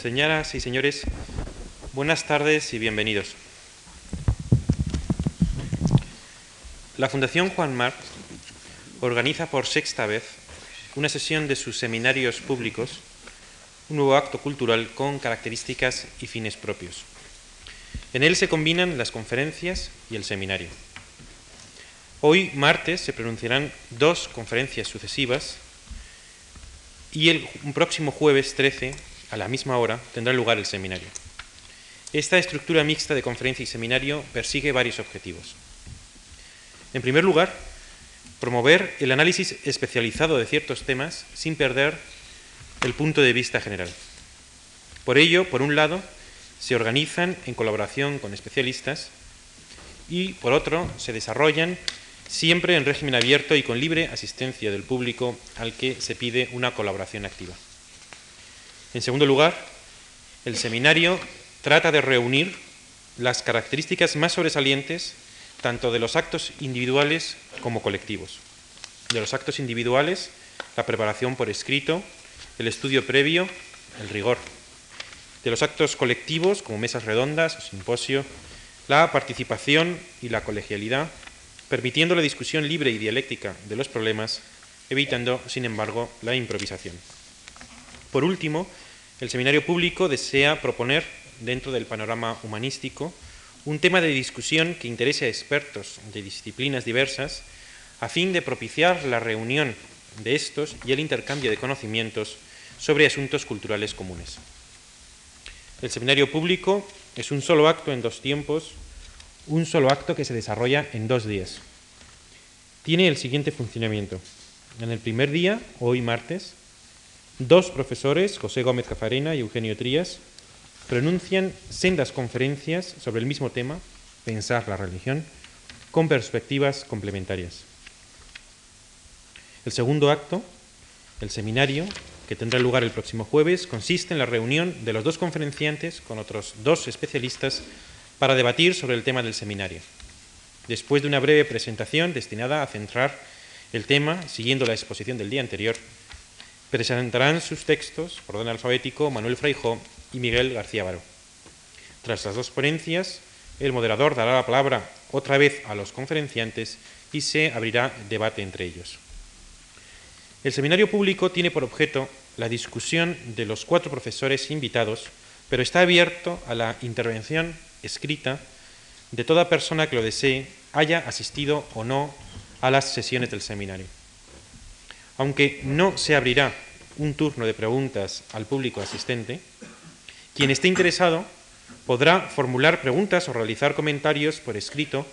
Señoras y señores, buenas tardes y bienvenidos. La Fundación Juan Marc organiza por sexta vez una sesión de sus seminarios públicos, un nuevo acto cultural con características y fines propios. En él se combinan las conferencias y el seminario. Hoy, martes, se pronunciarán dos conferencias sucesivas y el próximo jueves 13 a la misma hora tendrá lugar el seminario. Esta estructura mixta de conferencia y seminario persigue varios objetivos. En primer lugar, promover el análisis especializado de ciertos temas sin perder el punto de vista general. Por ello, por un lado, se organizan en colaboración con especialistas y, por otro, se desarrollan siempre en régimen abierto y con libre asistencia del público al que se pide una colaboración activa. En segundo lugar, el seminario trata de reunir las características más sobresalientes tanto de los actos individuales como colectivos. De los actos individuales, la preparación por escrito, el estudio previo, el rigor. De los actos colectivos, como mesas redondas o simposio, la participación y la colegialidad, permitiendo la discusión libre y dialéctica de los problemas, evitando, sin embargo, la improvisación. Por último, el seminario público desea proponer, dentro del panorama humanístico, un tema de discusión que interese a expertos de disciplinas diversas, a fin de propiciar la reunión de estos y el intercambio de conocimientos sobre asuntos culturales comunes. El seminario público es un solo acto en dos tiempos, un solo acto que se desarrolla en dos días. Tiene el siguiente funcionamiento. En el primer día, hoy martes, Dos profesores, José Gómez Cafarena y Eugenio Trías, pronuncian sendas conferencias sobre el mismo tema, pensar la religión, con perspectivas complementarias. El segundo acto, el seminario, que tendrá lugar el próximo jueves, consiste en la reunión de los dos conferenciantes con otros dos especialistas para debatir sobre el tema del seminario. Después de una breve presentación destinada a centrar el tema, siguiendo la exposición del día anterior, Presentarán sus textos, por orden alfabético, Manuel Fraijó y Miguel García Baró. Tras las dos ponencias, el moderador dará la palabra otra vez a los conferenciantes y se abrirá debate entre ellos. El seminario público tiene por objeto la discusión de los cuatro profesores invitados, pero está abierto a la intervención escrita de toda persona que lo desee, haya asistido o no a las sesiones del seminario. Aunque no se abrirá un turno de preguntas al público asistente, quien esté interesado podrá formular preguntas o realizar comentarios por escrito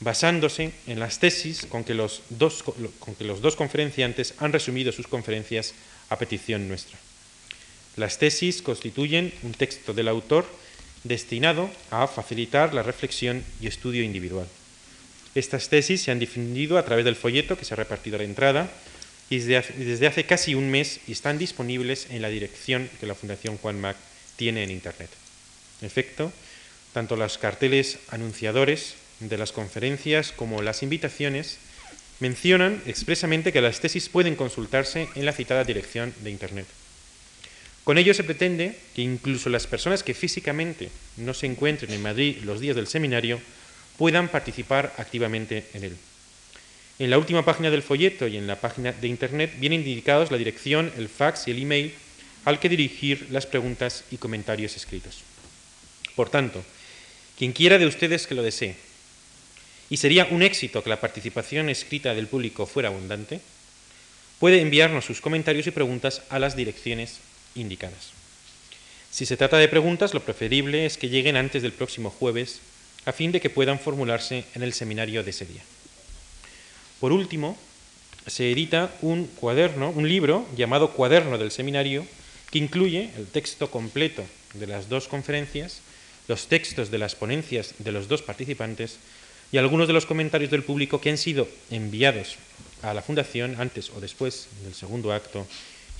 basándose en las tesis con que los dos, con que los dos conferenciantes han resumido sus conferencias a petición nuestra. Las tesis constituyen un texto del autor destinado a facilitar la reflexión y estudio individual. Estas tesis se han difundido a través del folleto que se ha repartido a la entrada desde hace, casi un mes están disponibles en la dirección que la Fundación Juan Mac tiene en Internet. En efecto, tanto los carteles anunciadores de las conferencias como las invitaciones mencionan expresamente que las tesis pueden consultarse en la citada dirección de Internet. Con ello se pretende que incluso las personas que físicamente no se encuentren en Madrid los días del seminario puedan participar activamente en él. En la última página del folleto y en la página de Internet vienen indicados la dirección, el fax y el email al que dirigir las preguntas y comentarios escritos. Por tanto, quien quiera de ustedes que lo desee, y sería un éxito que la participación escrita del público fuera abundante, puede enviarnos sus comentarios y preguntas a las direcciones indicadas. Si se trata de preguntas, lo preferible es que lleguen antes del próximo jueves, a fin de que puedan formularse en el seminario de ese día. Por último, se edita un cuaderno, un libro llamado Cuaderno del Seminario, que incluye el texto completo de las dos conferencias, los textos de las ponencias de los dos participantes y algunos de los comentarios del público que han sido enviados a la Fundación antes o después del segundo acto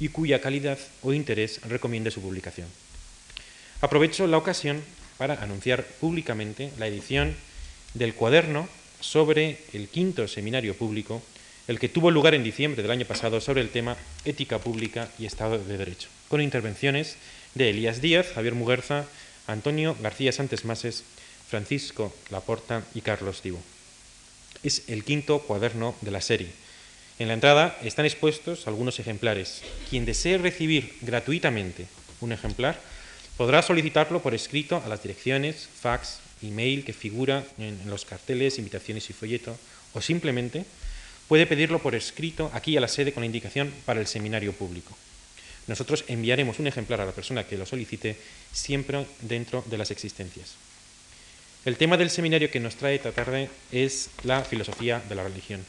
y cuya calidad o interés recomiende su publicación. Aprovecho la ocasión para anunciar públicamente la edición del cuaderno sobre el quinto seminario público, el que tuvo lugar en diciembre del año pasado sobre el tema ética pública y Estado de Derecho, con intervenciones de Elías Díaz, Javier Muguerza, Antonio García Santos Mases, Francisco Laporta y Carlos Divo. Es el quinto cuaderno de la serie. En la entrada están expuestos algunos ejemplares. Quien desee recibir gratuitamente un ejemplar podrá solicitarlo por escrito a las direcciones, fax, email que figura en los carteles, invitaciones y folleto, o simplemente puede pedirlo por escrito aquí a la sede con la indicación para el seminario público. Nosotros enviaremos un ejemplar a la persona que lo solicite siempre dentro de las existencias. El tema del seminario que nos trae esta tarde es la filosofía de la religión.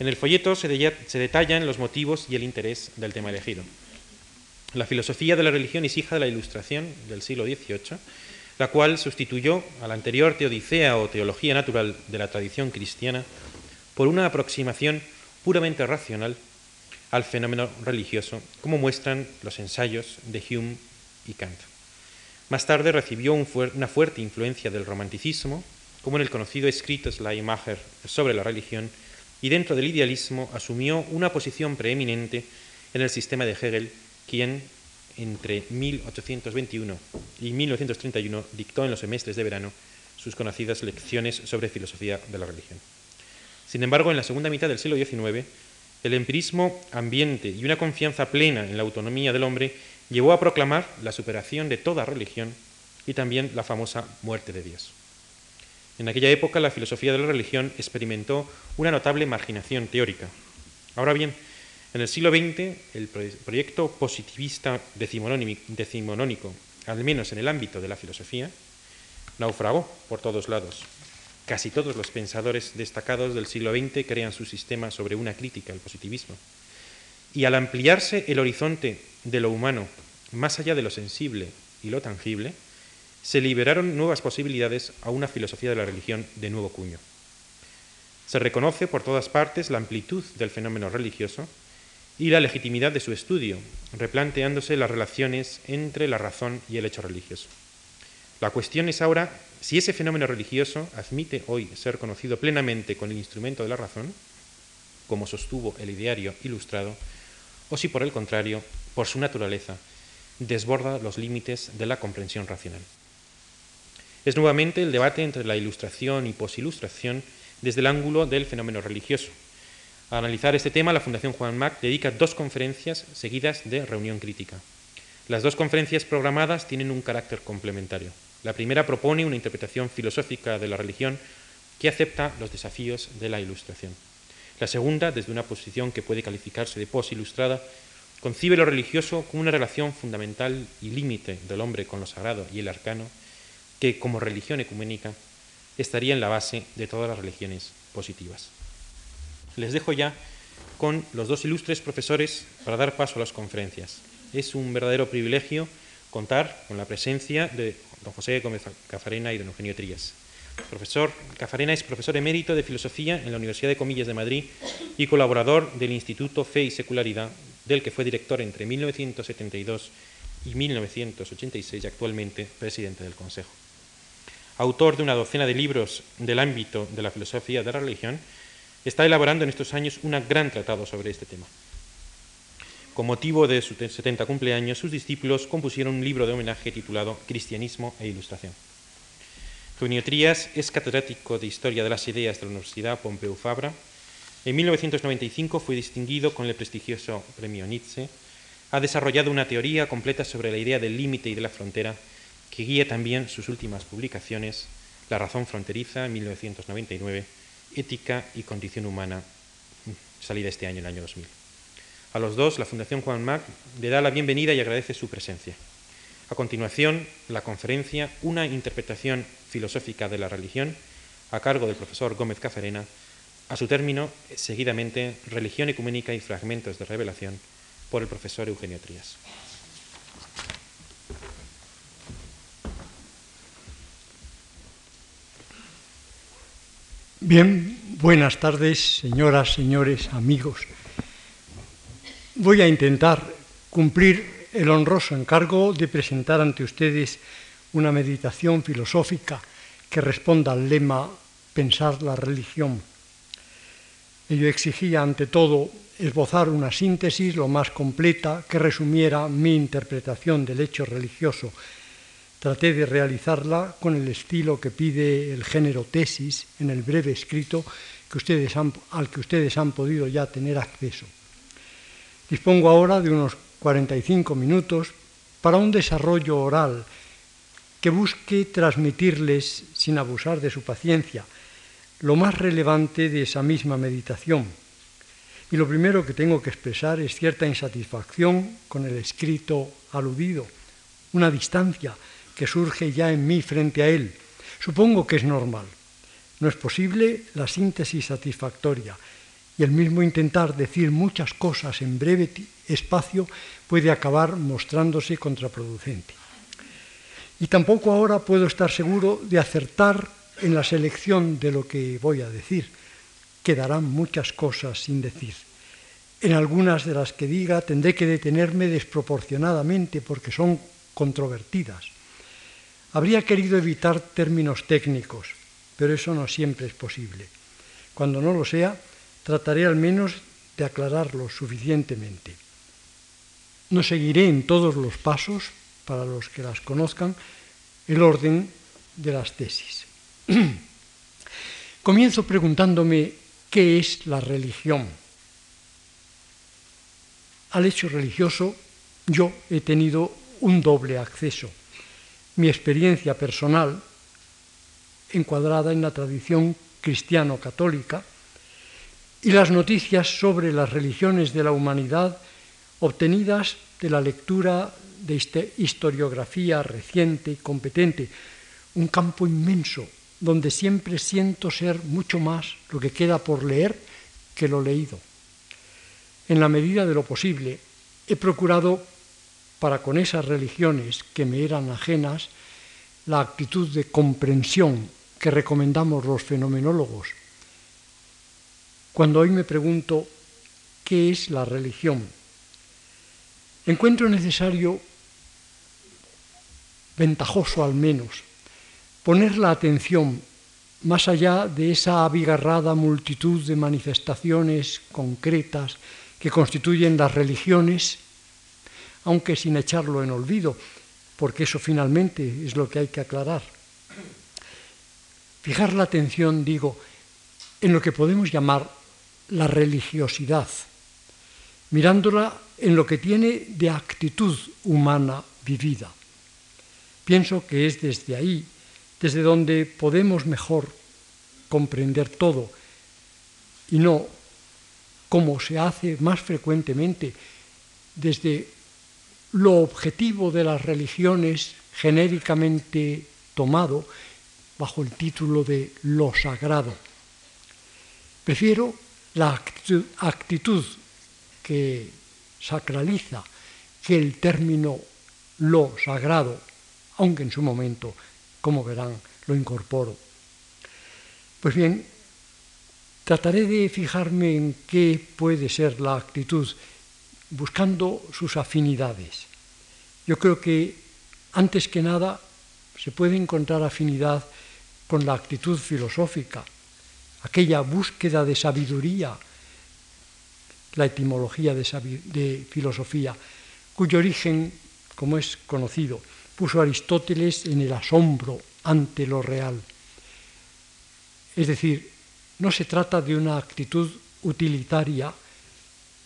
En el folleto se, detallan los motivos y el interés del tema elegido. La filosofía de la religión es hija de la Ilustración del siglo XVIII, la cual sustituyó a la anterior teodicea o teología natural de la tradición cristiana por una aproximación puramente racional al fenómeno religioso, como muestran los ensayos de Hume y Kant. Más tarde recibió una fuerte influencia del romanticismo, como en el conocido escrito Schleiermacher sobre la religión, y dentro del idealismo asumió una posición preeminente en el sistema de Hegel, quien entre 1821 y 1931 dictó en los semestres de verano sus conocidas lecciones sobre filosofía de la religión. Sin embargo, en la segunda mitad del siglo XIX, el empirismo ambiente y una confianza plena en la autonomía del hombre llevó a proclamar la superación de toda religión y también la famosa muerte de Dios. En aquella época la filosofía de la religión experimentó una notable marginación teórica. Ahora bien, en el siglo XX, el proyecto positivista decimonónico, al menos en el ámbito de la filosofía, naufragó por todos lados. Casi todos los pensadores destacados del siglo XX crean su sistema sobre una crítica al positivismo. Y al ampliarse el horizonte de lo humano más allá de lo sensible y lo tangible, se liberaron nuevas posibilidades a una filosofía de la religión de nuevo cuño. Se reconoce por todas partes la amplitud del fenómeno religioso y la legitimidad de su estudio, replanteándose las relaciones entre la razón y el hecho religioso. La cuestión es ahora si ese fenómeno religioso admite hoy ser conocido plenamente con el instrumento de la razón, como sostuvo el ideario ilustrado, o si por el contrario, por su naturaleza, desborda los límites de la comprensión racional. Es nuevamente el debate entre la ilustración y posilustración desde el ángulo del fenómeno religioso. A analizar este tema, la Fundación Juan Mac dedica dos conferencias seguidas de reunión crítica. Las dos conferencias programadas tienen un carácter complementario. La primera propone una interpretación filosófica de la religión que acepta los desafíos de la ilustración. La segunda, desde una posición que puede calificarse de posilustrada, concibe lo religioso como una relación fundamental y límite del hombre con lo sagrado y el arcano, que como religión ecuménica estaría en la base de todas las religiones positivas. Les dejo ya con los dos ilustres profesores para dar paso a las conferencias. Es un verdadero privilegio contar con la presencia de don José Gómez Cafarena y don Eugenio Trías. Profesor Cafarena es profesor emérito de Filosofía en la Universidad de Comillas de Madrid y colaborador del Instituto Fe y Secularidad, del que fue director entre 1972 y 1986 y actualmente presidente del Consejo autor de una docena de libros del ámbito de la filosofía de la religión, está elaborando en estos años un gran tratado sobre este tema. Con motivo de su 70 cumpleaños, sus discípulos compusieron un libro de homenaje titulado Cristianismo e Ilustración. Eugenio Trías es catedrático de Historia de las Ideas de la Universidad Pompeu Fabra. En 1995 fue distinguido con el prestigioso Premio Nietzsche. Ha desarrollado una teoría completa sobre la idea del límite y de la frontera que guía también sus últimas publicaciones, La razón fronteriza, 1999, Ética y condición humana, salida este año, el año 2000. A los dos, la Fundación Juan Mac le da la bienvenida y agradece su presencia. A continuación, la conferencia Una interpretación filosófica de la religión, a cargo del profesor Gómez Cafarena. A su término, seguidamente, Religión ecuménica y fragmentos de revelación, por el profesor Eugenio Trías. Bien, buenas tardes, señoras, señores, amigos. Voy a intentar cumplir el honroso encargo de presentar ante ustedes una meditación filosófica que responda al lema pensar la religión. Ello exigía, ante todo, esbozar una síntesis lo más completa que resumiera mi interpretación del hecho religioso. Traté de realizarla con el estilo que pide el género tesis en el breve escrito que ustedes al que ustedes han podido ya tener acceso. Dispongo ahora de unos 45 minutos para un desarrollo oral que busque transmitirles, sin abusar de su paciencia, lo más relevante de esa misma meditación. Y lo primero que tengo que expresar es cierta insatisfacción con el escrito aludido, una distancia que surge ya en mí frente a él. Supongo que es normal. No es posible la síntesis satisfactoria y el mismo intentar decir muchas cosas en breve espacio puede acabar mostrándose contraproducente. Y tampoco ahora puedo estar seguro de acertar en la selección de lo que voy a decir. Quedarán muchas cosas sin decir. En algunas de las que diga tendré que detenerme desproporcionadamente porque son controvertidas. Habría querido evitar términos técnicos, pero eso no siempre es posible. Cuando no lo sea, trataré al menos de aclararlo suficientemente. No seguiré en todos los pasos para los que las conozcan, el orden de las tesis. Comienzo preguntándome qué es la religión. Al hecho religioso yo he tenido un doble acceso. Mi experiencia personal, encuadrada en la tradición cristiano-católica, y las noticias sobre las religiones de la humanidad obtenidas de la lectura de historiografía reciente y competente, un campo inmenso donde siempre siento ser mucho más lo que queda por leer que lo leído. En la medida de lo posible, he procurado para con esas religiones que me eran ajenas la actitud de comprensión que recomendamos los fenomenólogos. Cuando hoy me pregunto qué es la religión, encuentro necesario ventajoso al menos, poner la atención más allá de esa abigarrada multitud de manifestaciones concretas que constituyen las religiones, aunque sin echarlo en olvido, porque eso finalmente es lo que hay que aclarar. Fijar la atención, digo, en lo que podemos llamar la religiosidad, mirándola en lo que tiene de actitud humana vivida. Pienso que es desde ahí, desde donde podemos mejor comprender todo y no como se hace más frecuentemente desde lo objetivo de las religiones genéricamente tomado bajo el título de lo sagrado. Prefiero la actitud, que sacraliza que el término lo sagrado aunque en su momento, como verán, lo incorporo. Pues bien, trataré de fijarme en qué puede ser la actitud, buscando sus afinidades. Yo creo que, antes que nada, se puede encontrar afinidad con la actitud filosófica, aquella búsqueda de sabiduría, la etimología de, filosofía, cuyo origen, como es conocido, puso Aristóteles en el asombro ante lo real. Es decir, no se trata de una actitud utilitaria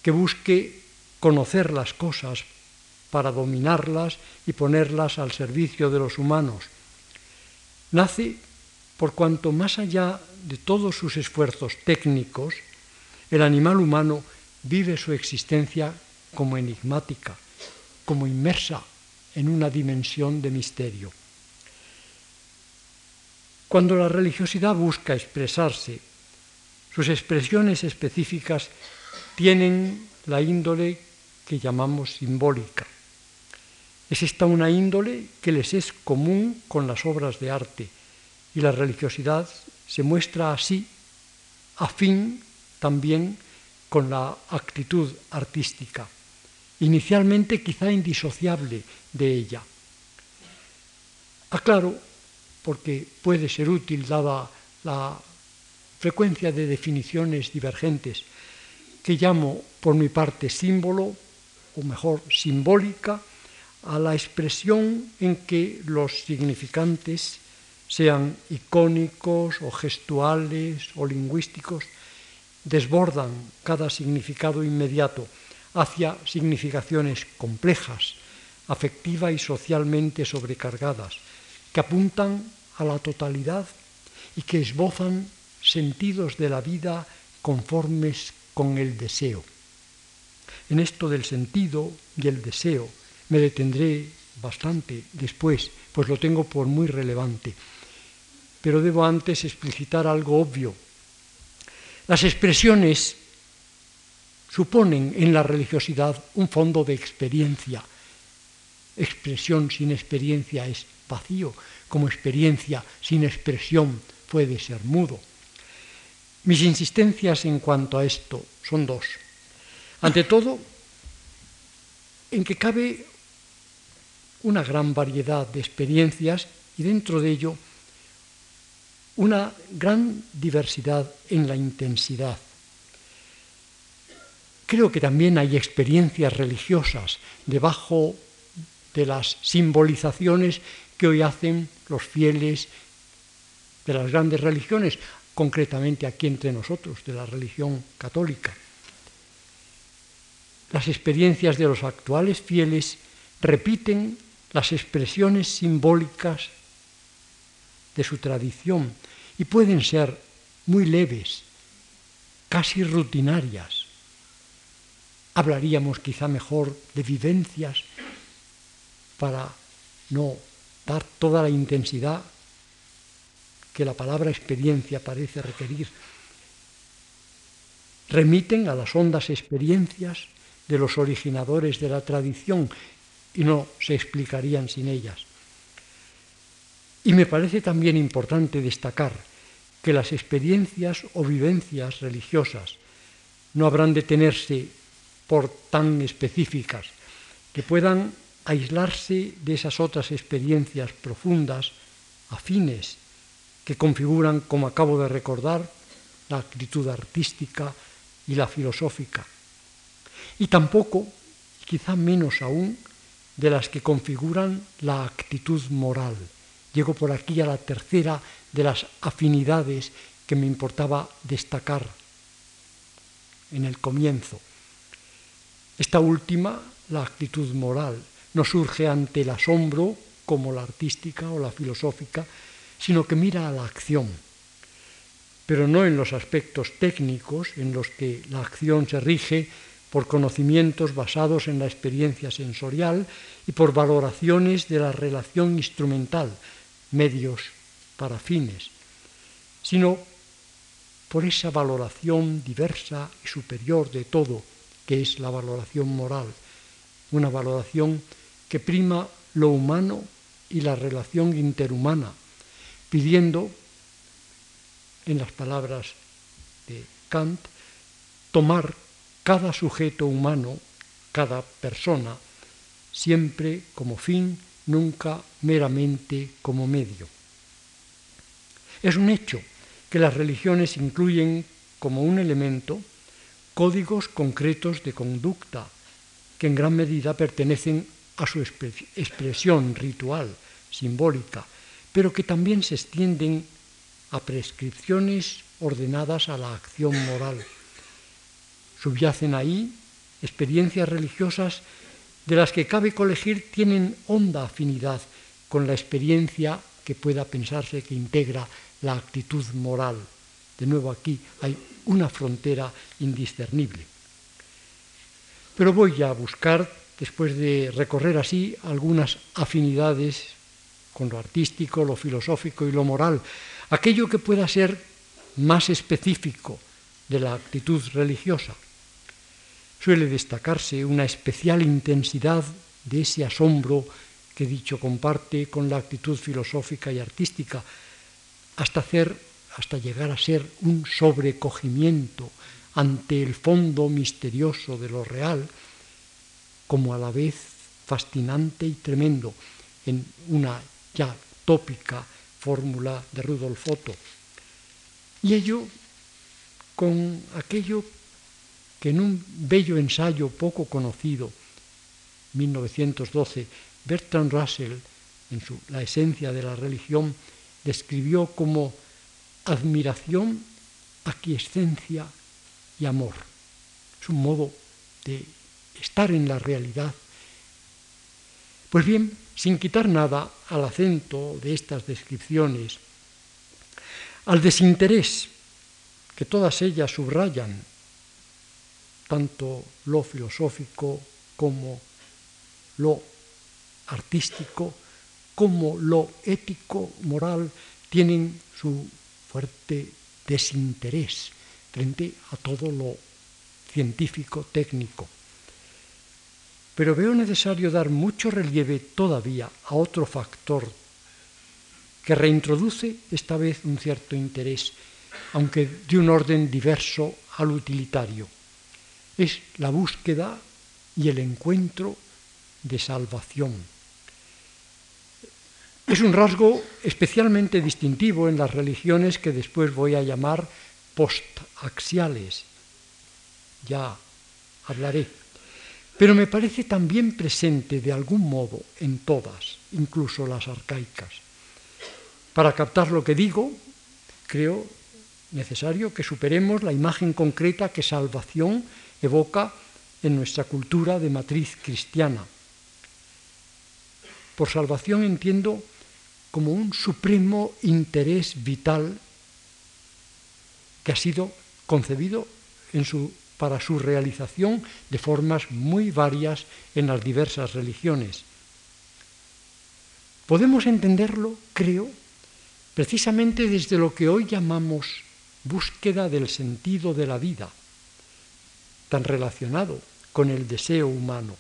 que busque conocer las cosas para dominarlas y ponerlas al servicio de los humanos. Nace por cuanto más allá de todos sus esfuerzos técnicos, el animal humano vive su existencia como enigmática, como inmersa en una dimensión de misterio. Cuando la religiosidad busca expresarse, sus expresiones específicas tienen la índole que llamamos simbólica. Es esta una índole que les es común con las obras de arte y la religiosidad se muestra así, afín también con la actitud artística inicialmente quizá indisociable de ella. Aclaro, porque puede ser útil dada la frecuencia de definiciones divergentes, que llamo por mi parte símbolo, o mejor simbólica, a la expresión en que los significantes, sean icónicos o gestuales o lingüísticos, desbordan cada significado inmediato hacia significaciones complejas, afectiva y socialmente sobrecargadas, que apuntan a la totalidad y que esbozan sentidos de la vida conformes con el deseo. En esto del sentido y el deseo me detendré bastante después, pues lo tengo por muy relevante. Pero debo antes explicitar algo obvio. Las expresiones suponen en la religiosidad un fondo de experiencia. Expresión sin experiencia es vacío, como experiencia sin expresión puede ser mudo. Mis insistencias en cuanto a esto son dos. Ante todo, en que cabe una gran variedad de experiencias y dentro de ello una gran diversidad en la intensidad. Creo que también hay experiencias religiosas debajo de las simbolizaciones que hoy hacen los fieles de las grandes religiones, concretamente aquí entre nosotros, de la religión católica. Las experiencias de los actuales fieles repiten las expresiones simbólicas de su tradición y pueden ser muy leves, casi rutinarias. Hablaríamos quizá mejor de vivencias para no dar toda la intensidad que la palabra experiencia parece requerir. Remiten a las hondas experiencias de los originadores de la tradición y no se explicarían sin ellas. Y me parece también importante destacar que las experiencias o vivencias religiosas no habrán de tenerse por tan específicas que puedan aislarse de esas otras experiencias profundas, afines, que configuran, como acabo de recordar, la actitud artística y la filosófica. Y tampoco, quizá menos aún, de las que configuran la actitud moral. Llego por aquí a la tercera de las afinidades que me importaba destacar en el comienzo. Esta última, la actitud moral, no surge ante el asombro como la artística o la filosófica, sino que mira a la acción, pero no en los aspectos técnicos en los que la acción se rige por conocimientos basados en la experiencia sensorial y por valoraciones de la relación instrumental, medios para fines, sino por esa valoración diversa y superior de todo, que es la valoración moral, una valoración que prima lo humano y la relación interhumana, pidiendo, en las palabras de Kant, tomar cada sujeto humano, cada persona, siempre como fin, nunca meramente como medio. Es un hecho que las religiones incluyen como un elemento códigos concretos de conducta que en gran medida pertenecen a su expresión ritual, simbólica, pero que también se extienden a prescripciones ordenadas a la acción moral Subyacen ahí experiencias religiosas de las que cabe colegir tienen honda afinidad con la experiencia que pueda pensarse que integra la actitud moral. De nuevo aquí hay una frontera indiscernible. Pero voy a buscar, después de recorrer así algunas afinidades con lo artístico, lo filosófico y lo moral, aquello que pueda ser más específico de la actitud religiosa suele destacarse una especial intensidad de ese asombro que dicho comparte con la actitud filosófica y artística, hasta, hacer, hasta llegar a ser un sobrecogimiento ante el fondo misterioso de lo real, como a la vez fascinante y tremendo en una ya tópica fórmula de Rudolf Otto. Y ello con aquello que en un bello ensayo poco conocido, 1912, Bertrand Russell, en su La esencia de la religión, describió como admiración, aquiescencia y amor. Es un modo de estar en la realidad. Pues bien, sin quitar nada al acento de estas descripciones, al desinterés que todas ellas subrayan, tanto lo filosófico como lo artístico, como lo ético, moral, tienen su fuerte desinterés frente a todo lo científico, técnico. Pero veo necesario dar mucho relieve todavía a otro factor que reintroduce esta vez un cierto interés, aunque de un orden diverso al utilitario. Es la búsqueda y el encuentro de salvación. Es un rasgo especialmente distintivo en las religiones que después voy a llamar postaxiales. Ya hablaré pero me parece también presente de algún modo en todas, incluso las arcaicas. Para captar lo que digo, creo necesario que superemos la imagen concreta que salvación evoca en nuestra cultura de matriz cristiana. Por salvación entiendo como un supremo interés vital que ha sido concebido para su realización de formas muy varias en las diversas religiones. Podemos entenderlo, creo, precisamente desde lo que hoy llamamos búsqueda del sentido de la vida, tan relacionado con el deseo humano.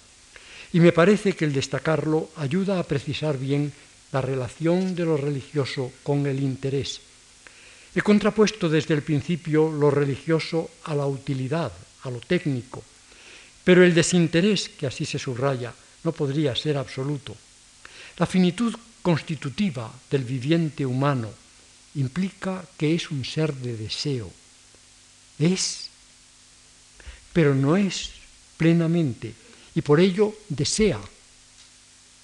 Y me parece que el destacarlo ayuda a precisar bien la relación de lo religioso con el interés. He contrapuesto desde el principio lo religioso a la utilidad, a lo técnico, pero el desinterés que así se subraya no podría ser absoluto. La finitud constitutiva del viviente humano implica que es un ser de deseo. Es, pero no es plenamente, y por ello desea,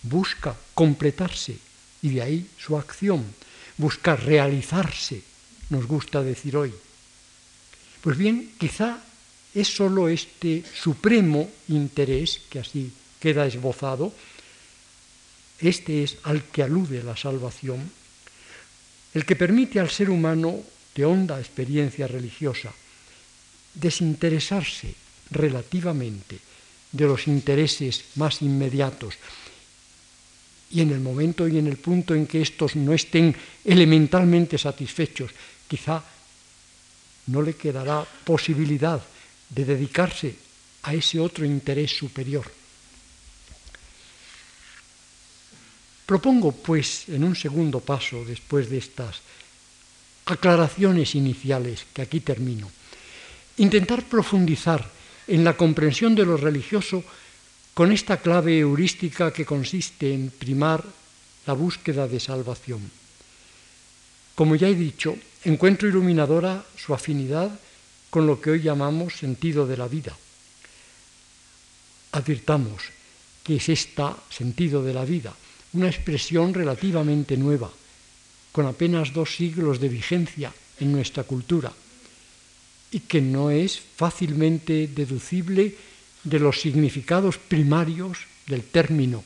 busca completarse, y de ahí su acción, busca realizarse, nos gusta decir hoy. Pues bien, quizá es sólo este supremo interés, que así queda esbozado, este es al que alude la salvación, el que permite al ser humano de honda experiencia religiosa desinteresarse relativamente de los intereses más inmediatos y en el momento y en el punto en que estos no estén elementalmente satisfechos, quizá no le quedará posibilidad de dedicarse a ese otro interés superior. Propongo, pues, en un segundo paso, después de estas aclaraciones iniciales que aquí termino, intentar profundizar en la comprensión de lo religioso con esta clave heurística que consiste en primar la búsqueda de salvación. Como ya he dicho, encuentro iluminadora su afinidad con lo que hoy llamamos sentido de la vida. Advirtamos que es esta sentido de la vida, una expresión relativamente nueva, con apenas dos siglos de vigencia en nuestra cultura y que no es fácilmente deducible de los significados primarios del término,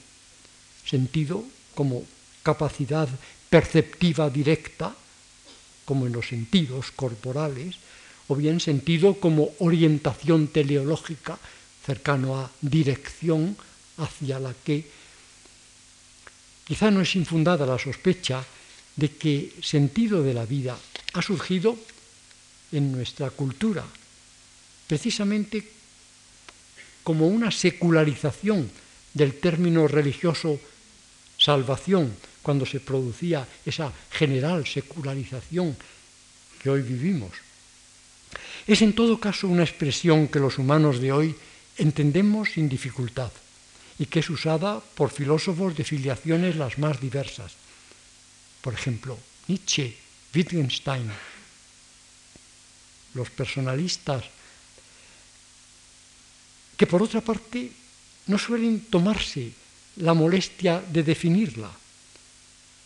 sentido como capacidad perceptiva directa, como en los sentidos corporales, o bien sentido como orientación teleológica cercano a dirección hacia la que quizá no es infundada la sospecha de que sentido de la vida ha surgido en nuestra cultura, precisamente como una secularización del término religioso salvación, cuando se producía esa general secularización que hoy vivimos. Es en todo caso una expresión que los humanos de hoy entendemos sin dificultad y que es usada por filósofos de filiaciones las más diversas. Por ejemplo, Nietzsche, Wittgenstein, los personalistas que por otra parte no suelen tomarse la molestia de definirla.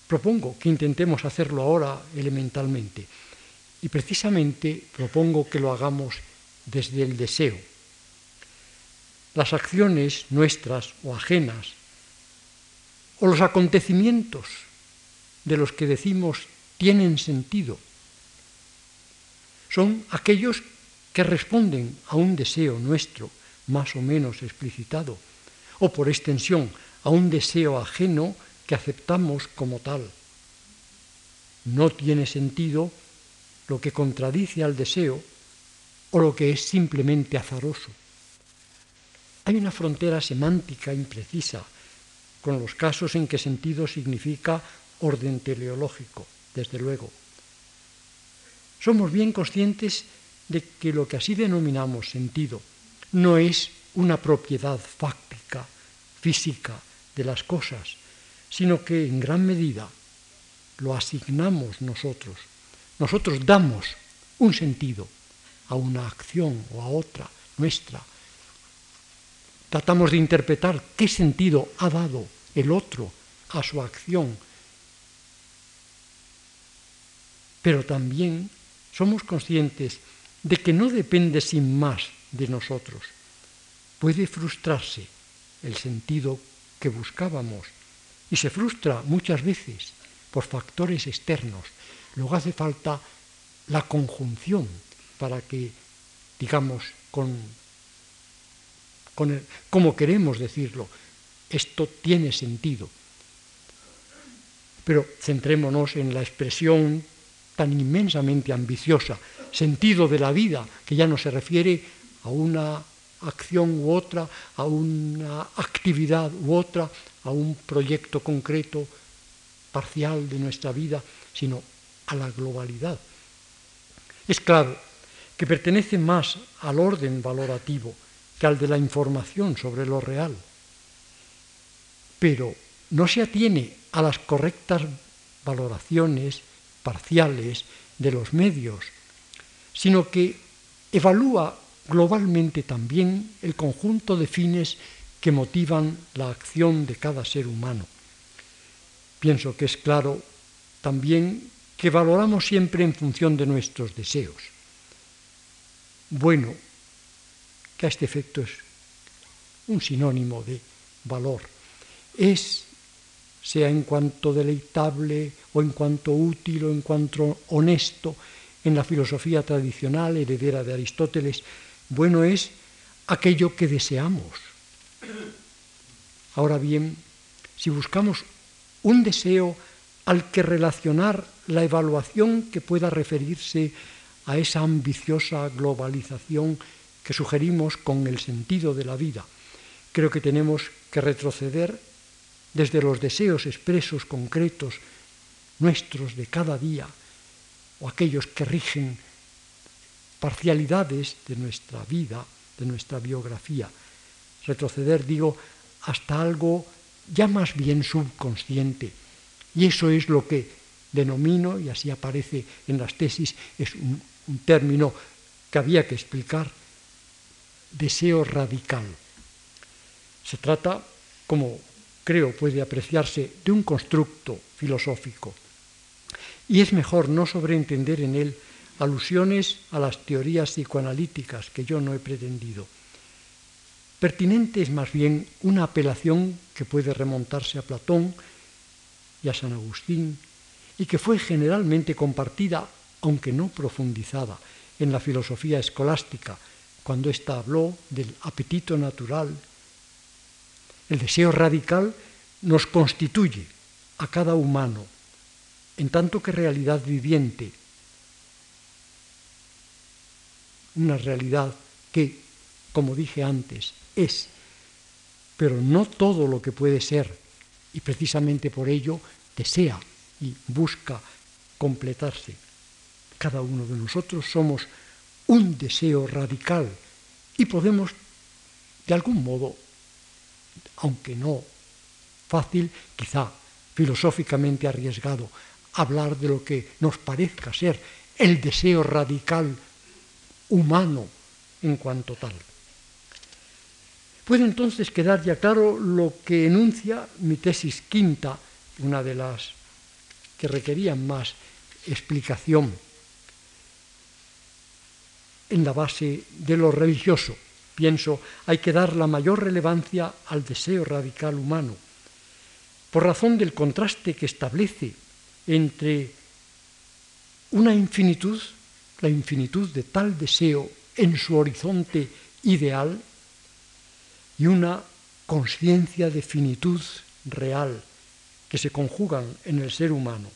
Propongo que intentemos hacerlo ahora elementalmente y precisamente propongo que lo hagamos desde el deseo. Las acciones nuestras o ajenas o los acontecimientos de los que decimos tienen sentido son aquellos que responden a un deseo nuestro más o menos explicitado, o por extensión a un deseo ajeno que aceptamos como tal. No tiene sentido lo que contradice al deseo o lo que es simplemente azaroso. Hay una frontera semántica imprecisa con los casos en que sentido significa orden teleológico, desde luego. Somos bien conscientes de que lo que así denominamos sentido no es una propiedad fáctica, física de las cosas, sino que en gran medida lo asignamos nosotros. Nosotros damos un sentido a una acción o a otra nuestra. Tratamos de interpretar qué sentido ha dado el otro a su acción. Pero también somos conscientes de que no depende sin más de nosotros. Puede frustrarse el sentido que buscábamos y se frustra muchas veces por factores externos. Luego hace falta la conjunción para que, digamos, con, con como queremos decirlo, esto tiene sentido. Pero centrémonos en la expresión tan inmensamente ambiciosa, sentido de la vida, que ya no se refiere a una acción u otra, a una actividad u otra, a un proyecto concreto, parcial de nuestra vida, sino a la globalidad. Es claro que pertenece más al orden valorativo que al de la información sobre lo real, pero no se atiene a las correctas valoraciones parciales de los medios, sino que evalúa globalmente también el conjunto de fines que motivan la acción de cada ser humano. Pienso que es claro también que valoramos siempre en función de nuestros deseos. Bueno, que a este efecto es un sinónimo de valor. Es, sea en cuanto deleitable o en cuanto útil o en cuanto honesto, en la filosofía tradicional heredera de Aristóteles, bueno es aquello que deseamos. Ahora bien, si buscamos un deseo al que relacionar la evaluación que pueda referirse a esa ambiciosa globalización que sugerimos con el sentido de la vida, creo que tenemos que retroceder desde los deseos expresos concretos nuestros de cada día o aquellos que rigen parcialidades de nuestra vida, de nuestra biografía. Retroceder, digo, hasta algo ya más bien subconsciente. Y eso es lo que denomino, y así aparece en las tesis, es un, término que había que explicar, deseo radical. Se trata, como creo puede apreciarse, de un constructo filosófico. Y es mejor no sobreentender en él alusiones a las teorías psicoanalíticas que yo no he pretendido. Pertinente es más bien una apelación que puede remontarse a Platón y a San Agustín y que fue generalmente compartida, aunque no profundizada, en la filosofía escolástica, cuando ésta habló del apetito natural. El deseo radical nos constituye a cada humano, en tanto que realidad viviente, una realidad que, como dije antes, es, pero no todo lo que puede ser, y precisamente por ello desea y busca completarse. Cada uno de nosotros somos un deseo radical y podemos, de algún modo, aunque no fácil, quizá filosóficamente arriesgado, hablar de lo que nos parezca ser el deseo radical humano en cuanto tal. Puede entonces quedar ya claro lo que enuncia mi tesis quinta, una de las que requerían más explicación en la base de lo religioso. Pienso, hay que dar la mayor relevancia al deseo radical humano, por razón del contraste que establece entre una infinitud, la infinitud de tal deseo en su horizonte ideal, y una conciencia de finitud real que se conjugan en el ser humano.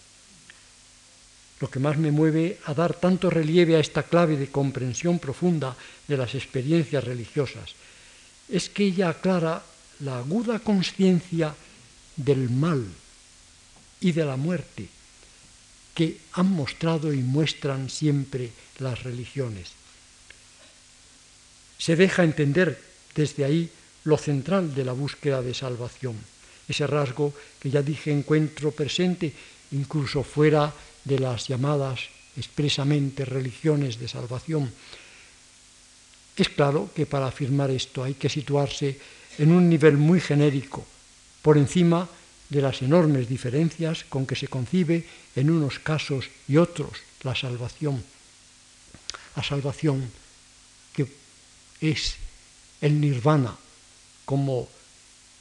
Lo que más me mueve a dar tanto relieve a esta clave de comprensión profunda de las experiencias religiosas es que ella aclara la aguda conciencia del mal y de la muerte que han mostrado y muestran siempre las religiones. Se deja entender desde ahí lo central de la búsqueda de salvación, ese rasgo que ya dije encuentro presente incluso fuera de las llamadas expresamente religiones de salvación. Es claro que para afirmar esto hay que situarse en un nivel muy genérico, por encima de las enormes diferencias con que se concibe en unos casos y otros la salvación. La salvación que es el nirvana como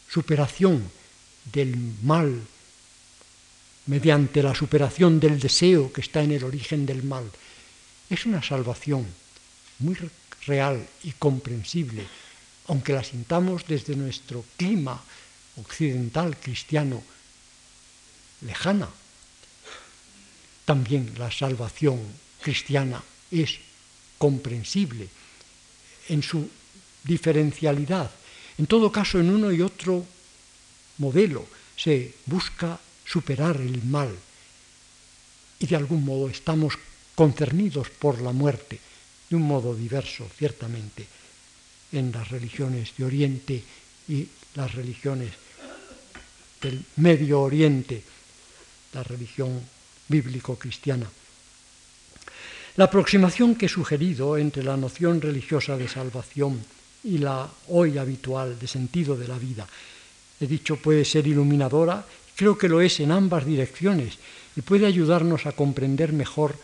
superación del mal mediante la superación del deseo que está en el origen del mal. Es una salvación muy real y comprensible, aunque la sintamos desde nuestro clima occidental cristiano lejana. También la salvación cristiana es comprensible en su diferencialidad. En todo caso, en uno y otro modelo se busca superar el mal y de algún modo estamos concernidos por la muerte, de un modo diverso, ciertamente, en las religiones de Oriente y las religiones del Medio Oriente, la religión bíblico-cristiana. La aproximación que he sugerido entre la noción religiosa de salvación y la hoy habitual de sentido de la vida, he dicho, puede ser iluminadora, creo que lo es en ambas direcciones y puede ayudarnos a comprender mejor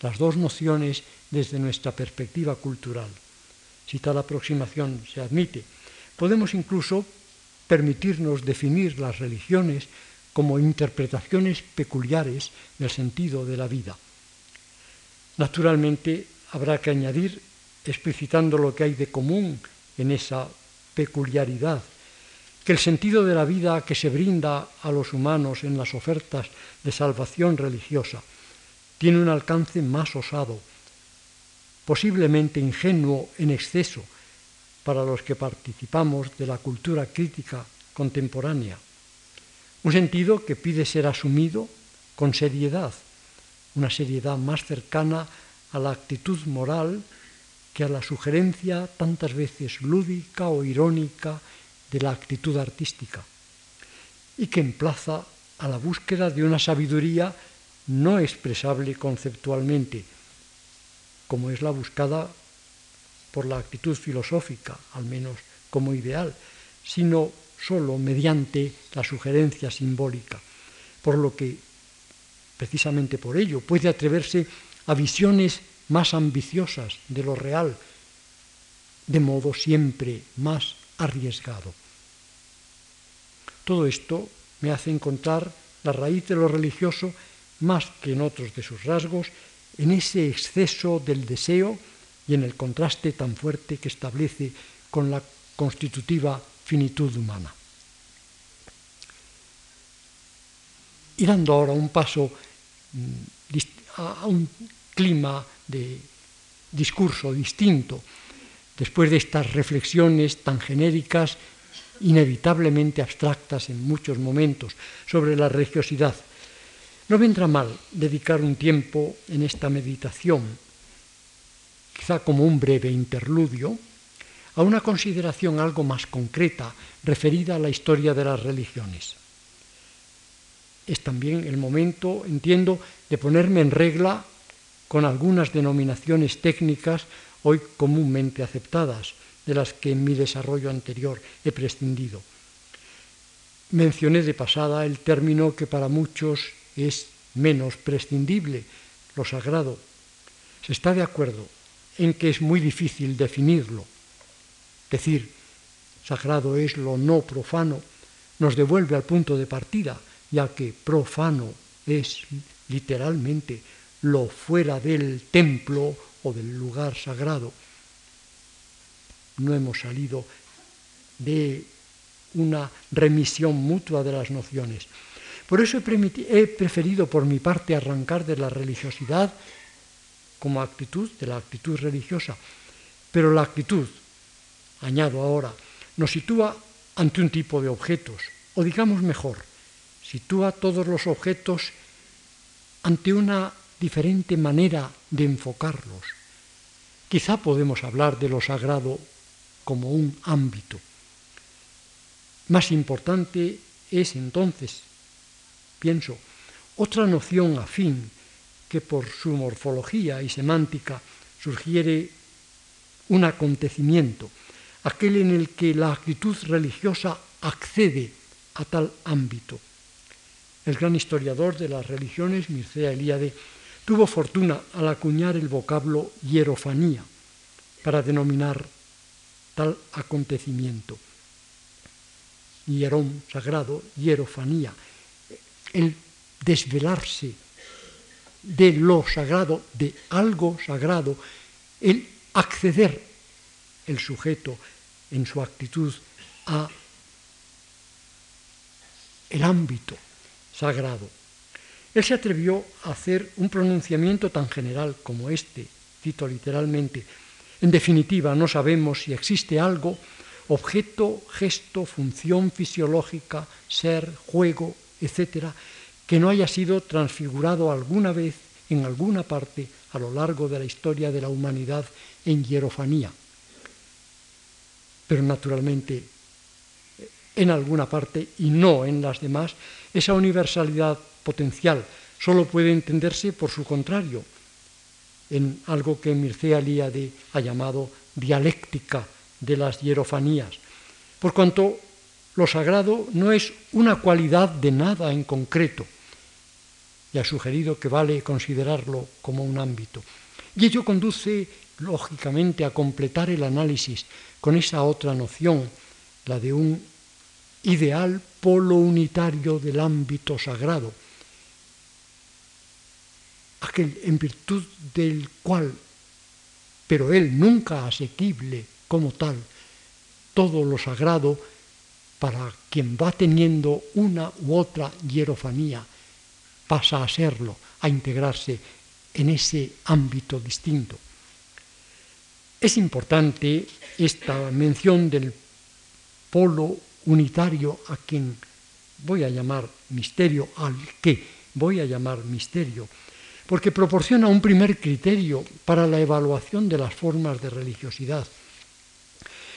las dos nociones desde nuestra perspectiva cultural. Si tal aproximación se admite, podemos incluso permitirnos definir las religiones como interpretaciones peculiares del sentido de la vida. Naturalmente, habrá que añadir, explicitando lo que hay de común en esa peculiaridad, que el sentido de la vida que se brinda a los humanos en las ofertas de salvación religiosa tiene un alcance más osado, posiblemente ingenuo en exceso para los que participamos de la cultura crítica contemporánea. Un sentido que pide ser asumido con seriedad, una seriedad más cercana a la actitud moral que a la sugerencia tantas veces lúdica o irónica de la actitud artística y que emplaza a la búsqueda de una sabiduría no expresable conceptualmente, como es la buscada por la actitud filosófica, al menos como ideal, sino solo mediante la sugerencia simbólica, por lo que, precisamente por ello, puede atreverse a visiones más ambiciosas de lo real, de modo siempre más arriesgado. Todo esto me hace encontrar la raíz de lo religioso más que en otros de sus rasgos, en ese exceso del deseo y en el contraste tan fuerte que establece con la constitutiva finitud humana. Y dando ahora un paso mm, a un clima de discurso distinto, después de estas reflexiones tan genéricas, inevitablemente abstractas en muchos momentos, sobre la religiosidad, no vendrá mal dedicar un tiempo en esta meditación, quizá como un breve interludio, a una consideración algo más concreta referida a la historia de las religiones. Es también el momento, entiendo, de ponerme en regla con algunas denominaciones técnicas hoy comúnmente aceptadas, de las que en mi desarrollo anterior he prescindido. Mencioné de pasada el término que para muchos es menos prescindible, lo sagrado. Se está de acuerdo en que es muy difícil definirlo. Decir sagrado es lo no profano nos devuelve al punto de partida, ya que profano es literalmente lo fuera del templo o del lugar sagrado. No hemos salido de una remisión mutua de las nociones. Por eso he, preferido por mi parte arrancar de la religiosidad como actitud, de la actitud religiosa. Pero la actitud, añado ahora, nos sitúa ante un tipo de objetos, o digamos mejor, sitúa todos los objetos ante una diferente manera de enfocarlos. Quizá podemos hablar de lo sagrado como un ámbito. Más importante es entonces, pienso, otra noción afín que por su morfología y semántica sugiere un acontecimiento, aquel en el que la actitud religiosa accede a tal ámbito. El gran historiador de las religiones, Mircea Eliade, tuvo fortuna al acuñar el vocablo hierofanía para denominar tal acontecimiento. Hierón, sagrado, hierofanía, el desvelarse de lo sagrado, de algo sagrado, el acceder el sujeto en su actitud a el ámbito sagrado. Él se atrevió a hacer un pronunciamiento tan general como este, cito literalmente. En definitiva, no sabemos si existe algo, objeto, gesto, función fisiológica, ser, juego, etcétera, que no haya sido transfigurado alguna vez en alguna parte a lo largo de la historia de la humanidad en hierofanía. Pero naturalmente, en alguna parte y no en las demás, esa universalidad potencial solo puede entenderse por su contrario, en algo que Mircea Eliade ha llamado dialéctica de las hierofanías, por cuanto lo sagrado no es una cualidad de nada en concreto, y ha sugerido que vale considerarlo como un ámbito. Y ello conduce, lógicamente, a completar el análisis con esa otra noción, la de un ideal polo unitario del ámbito sagrado, aquel en virtud del cual, pero él nunca asequible como tal, todo lo sagrado para quien va teniendo una u otra hierofanía, pasa a serlo, a integrarse en ese ámbito distinto. Es importante esta mención del polo unitario a quien voy a llamar misterio, al que voy a llamar misterio, porque proporciona un primer criterio para la evaluación de las formas de religiosidad.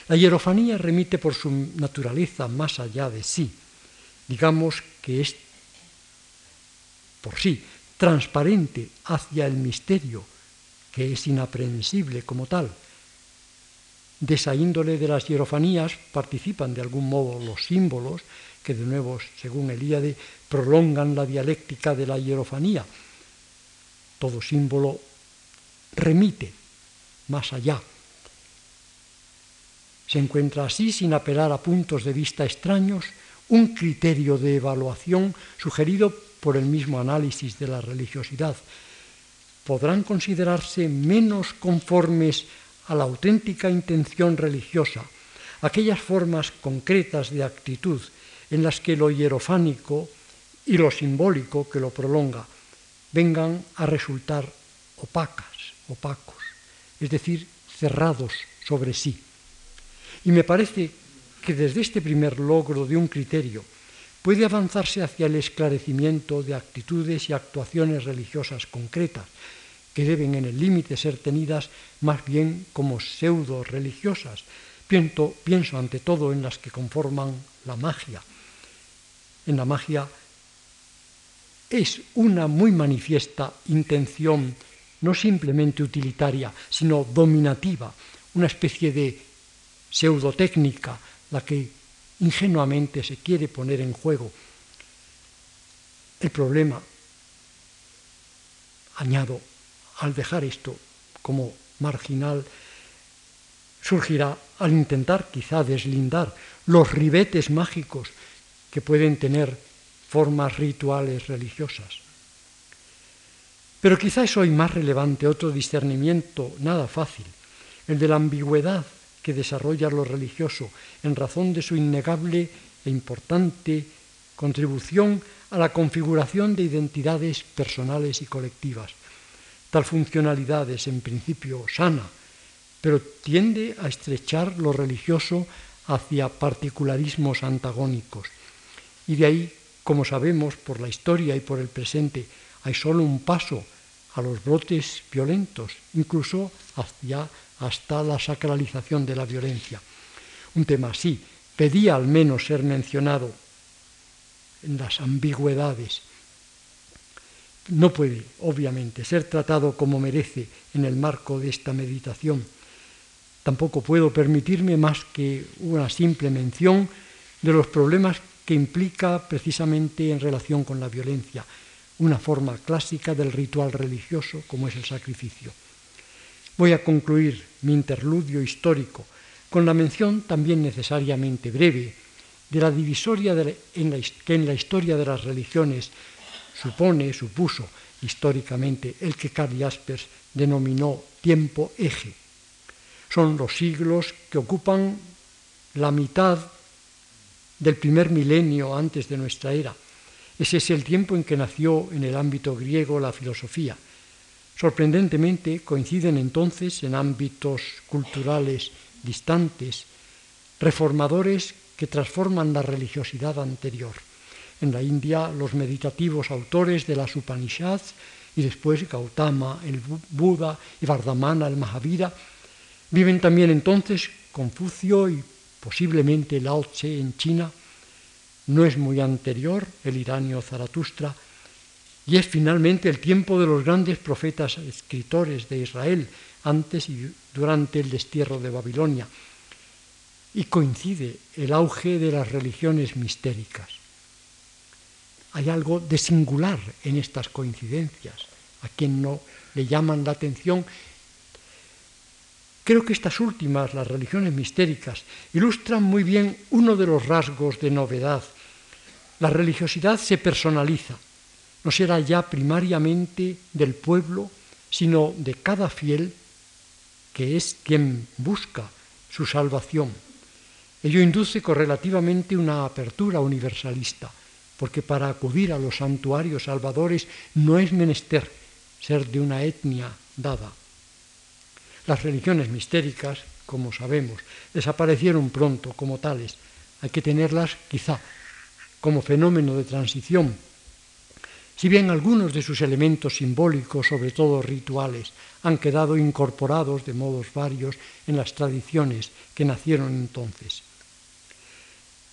La hierofanía remite por su naturaleza más allá de sí. Digamos que es por sí transparente hacia el misterio, que es inaprehensible como tal, de esa índole de las hierofanías participan de algún modo los símbolos, que de nuevo, según Elíade, prolongan la dialéctica de la hierofanía. Todo símbolo remite más allá. Se encuentra así, sin apelar a puntos de vista extraños, un criterio de evaluación sugerido por el mismo análisis de la religiosidad. Podrán considerarse menos conformes a la auténtica intención religiosa, aquellas formas concretas de actitud en las que lo hierofánico y lo simbólico que lo prolonga vengan a resultar opacas, opacos, es decir, cerrados sobre sí. Y me parece que desde este primer logro de un criterio puede avanzarse hacia el esclarecimiento de actitudes y actuaciones religiosas concretas, que deben en el límite ser tenidas más bien como pseudo religiosas. Pienso, pienso ante todo en las que conforman la magia. En la magia es una muy manifiesta intención, no simplemente utilitaria, sino dominativa, una especie de pseudotécnica la que ingenuamente se quiere poner en juego. El problema, añado, al dejar esto como marginal, surgirá al intentar quizá deslindar los ribetes mágicos que pueden tener formas rituales religiosas. Pero quizá es hoy más relevante otro discernimiento nada fácil, el de la ambigüedad que desarrolla lo religioso en razón de su innegable e importante contribución a la configuración de identidades personales y colectivas. Tal funcionalidad es en principio sana, pero tiende a estrechar lo religioso hacia particularismos antagónicos. Y de ahí, como sabemos por la historia y por el presente, hay solo un paso a los brotes violentos, incluso hacia, hasta la sacralización de la violencia. Un tema así pedía al menos ser mencionado en las ambigüedades. No puede, obviamente, ser tratado como merece en el marco de esta meditación. Tampoco puedo permitirme más que una simple mención de los problemas que implica precisamente en relación con la violencia, una forma clásica del ritual religioso como es el sacrificio. Voy a concluir mi interludio histórico con la mención también necesariamente breve de la divisoria que en la historia de las religiones supone, supuso históricamente el que Karl Jaspers denominó tiempo eje. Son los siglos que ocupan la mitad del primer milenio antes de nuestra era. Ese es el tiempo en que nació en el ámbito griego la filosofía. Sorprendentemente coinciden entonces en ámbitos culturales distantes, reformadores que transforman la religiosidad anterior. En la India, los meditativos autores de las Upanishads y después Gautama, el Buda y Vardhamana, el Mahavira, viven también entonces Confucio y posiblemente Lao Tse en China, no es muy anterior el iranio Zaratustra, y es finalmente el tiempo de los grandes profetas escritores de Israel, antes y durante el destierro de Babilonia, y coincide el auge de las religiones mistéricas. Hay algo de singular en estas coincidencias, a quien no le llaman la atención Creo que estas últimas, las religiones mistéricas, ilustran muy bien uno de los rasgos de novedad. La religiosidad se personaliza, no será ya primariamente del pueblo, sino de cada fiel que es quien busca su salvación. Ello induce correlativamente una apertura universalista, porque para acudir a los santuarios salvadores no es menester ser de una etnia dada. Las religiones mistéricas, como sabemos, desaparecieron pronto como tales. Hay que tenerlas quizá como fenómeno de transición. Si bien algunos de sus elementos simbólicos, sobre todo rituales, han quedado incorporados de modos varios en las tradiciones que nacieron entonces.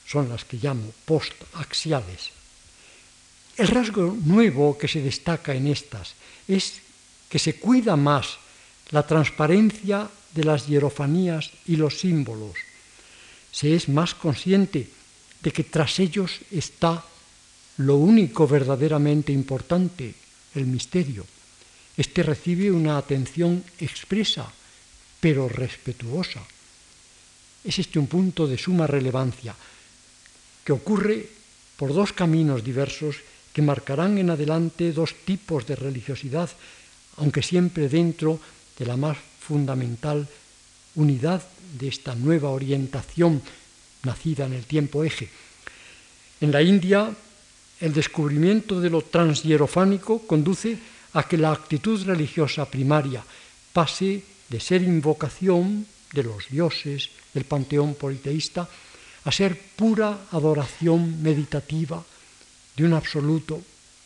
Son las que llamo post-axiales. El rasgo nuevo que se destaca en estas es que se cuida más la transparencia de las hierofanías y los símbolos. Se es más consciente de que tras ellos está lo único verdaderamente importante, el misterio. Este recibe una atención expresa, pero respetuosa. Es este un punto de suma relevancia, que ocurre por dos caminos diversos que marcarán en adelante dos tipos de religiosidad, aunque siempre dentro de la más fundamental unidad de esta nueva orientación nacida en el tiempo eje. En la India, el descubrimiento de lo transhierofánico conduce a que la actitud religiosa primaria pase de ser invocación de los dioses del panteón politeísta a ser pura adoración meditativa de un absoluto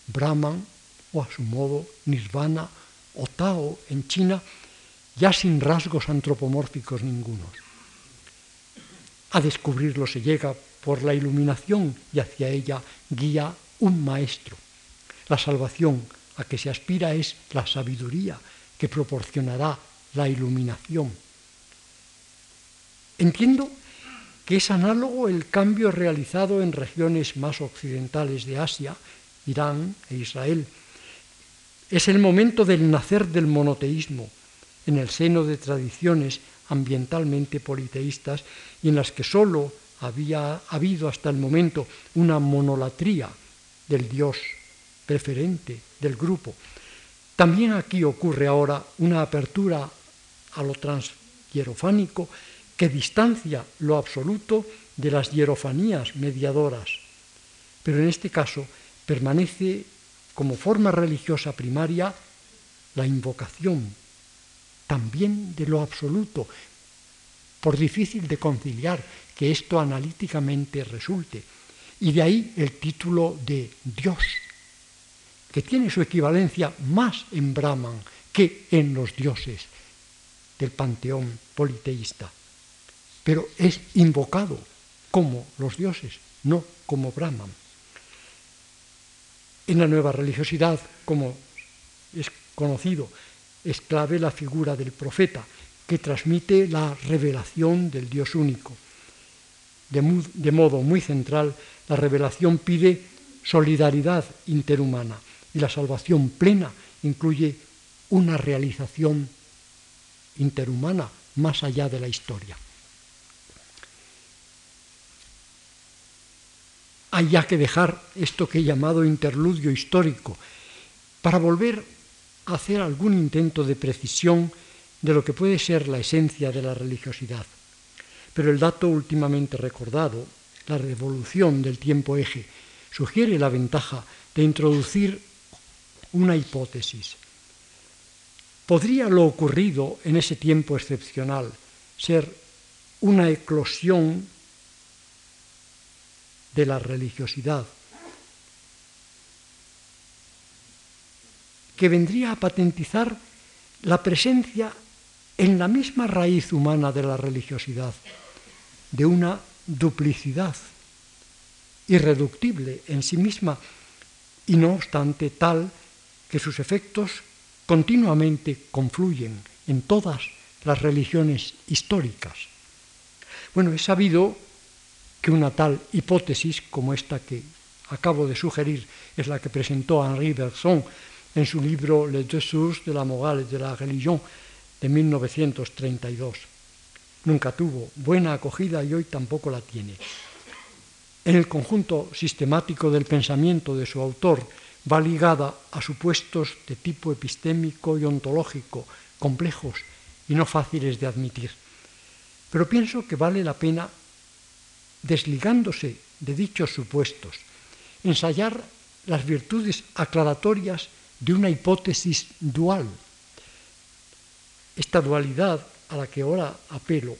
Brahman o a su modo Nirvana o Tao en China, ya sin rasgos antropomórficos ningunos. A descubrirlo se llega por la iluminación y hacia ella guía un maestro. La salvación a que se aspira es la sabiduría que proporcionará la iluminación. Entiendo que es análogo el cambio realizado en regiones más occidentales de Asia, Irán e Israel. Es el momento del nacer del monoteísmo en el seno de tradiciones ambientalmente politeístas y en las que sólo había habido hasta el momento una monolatría del Dios preferente del grupo. También aquí ocurre ahora una apertura a lo transhierofánico que distancia lo absoluto de las hierofanías mediadoras. Pero en este caso permanece como forma religiosa primaria la invocación también de lo absoluto, por difícil de conciliar que esto analíticamente resulte. Y de ahí el título de Dios, que tiene su equivalencia más en Brahman que en los dioses del panteón politeísta. Pero es invocado como los dioses, no como Brahman. En la nueva religiosidad, como es conocido, es clave la figura del profeta, que transmite la revelación del Dios único. De, modo muy central, la revelación pide solidaridad interhumana y la salvación plena incluye una realización interhumana más allá de la historia. Hay ya que dejar esto que he llamado interludio histórico para volver a hacer algún intento de precisión de lo que puede ser la esencia de la religiosidad. Pero el dato últimamente recordado, la revolución del tiempo eje, sugiere la ventaja de introducir una hipótesis. ¿Podría lo ocurrido en ese tiempo excepcional ser una eclosión de la religiosidad que vendría a patentizar la presencia en la misma raíz humana de la religiosidad, de una duplicidad irreductible en sí misma y no obstante tal que sus efectos continuamente confluyen en todas las religiones históricas. Bueno, es sabido que una tal hipótesis como esta que acabo de sugerir es la que presentó Henri Bergson en su libro Les deux sources de la morale et de la religion de 1932. Nunca tuvo buena acogida y hoy tampoco la tiene. En el conjunto sistemático del pensamiento de su autor va ligada a supuestos de tipo epistémico y ontológico complejos y no fáciles de admitir. Pero pienso que vale la pena, desligándose de dichos supuestos, ensayar las virtudes aclaratorias de una hipótesis dual. Esta dualidad a la que ahora apelo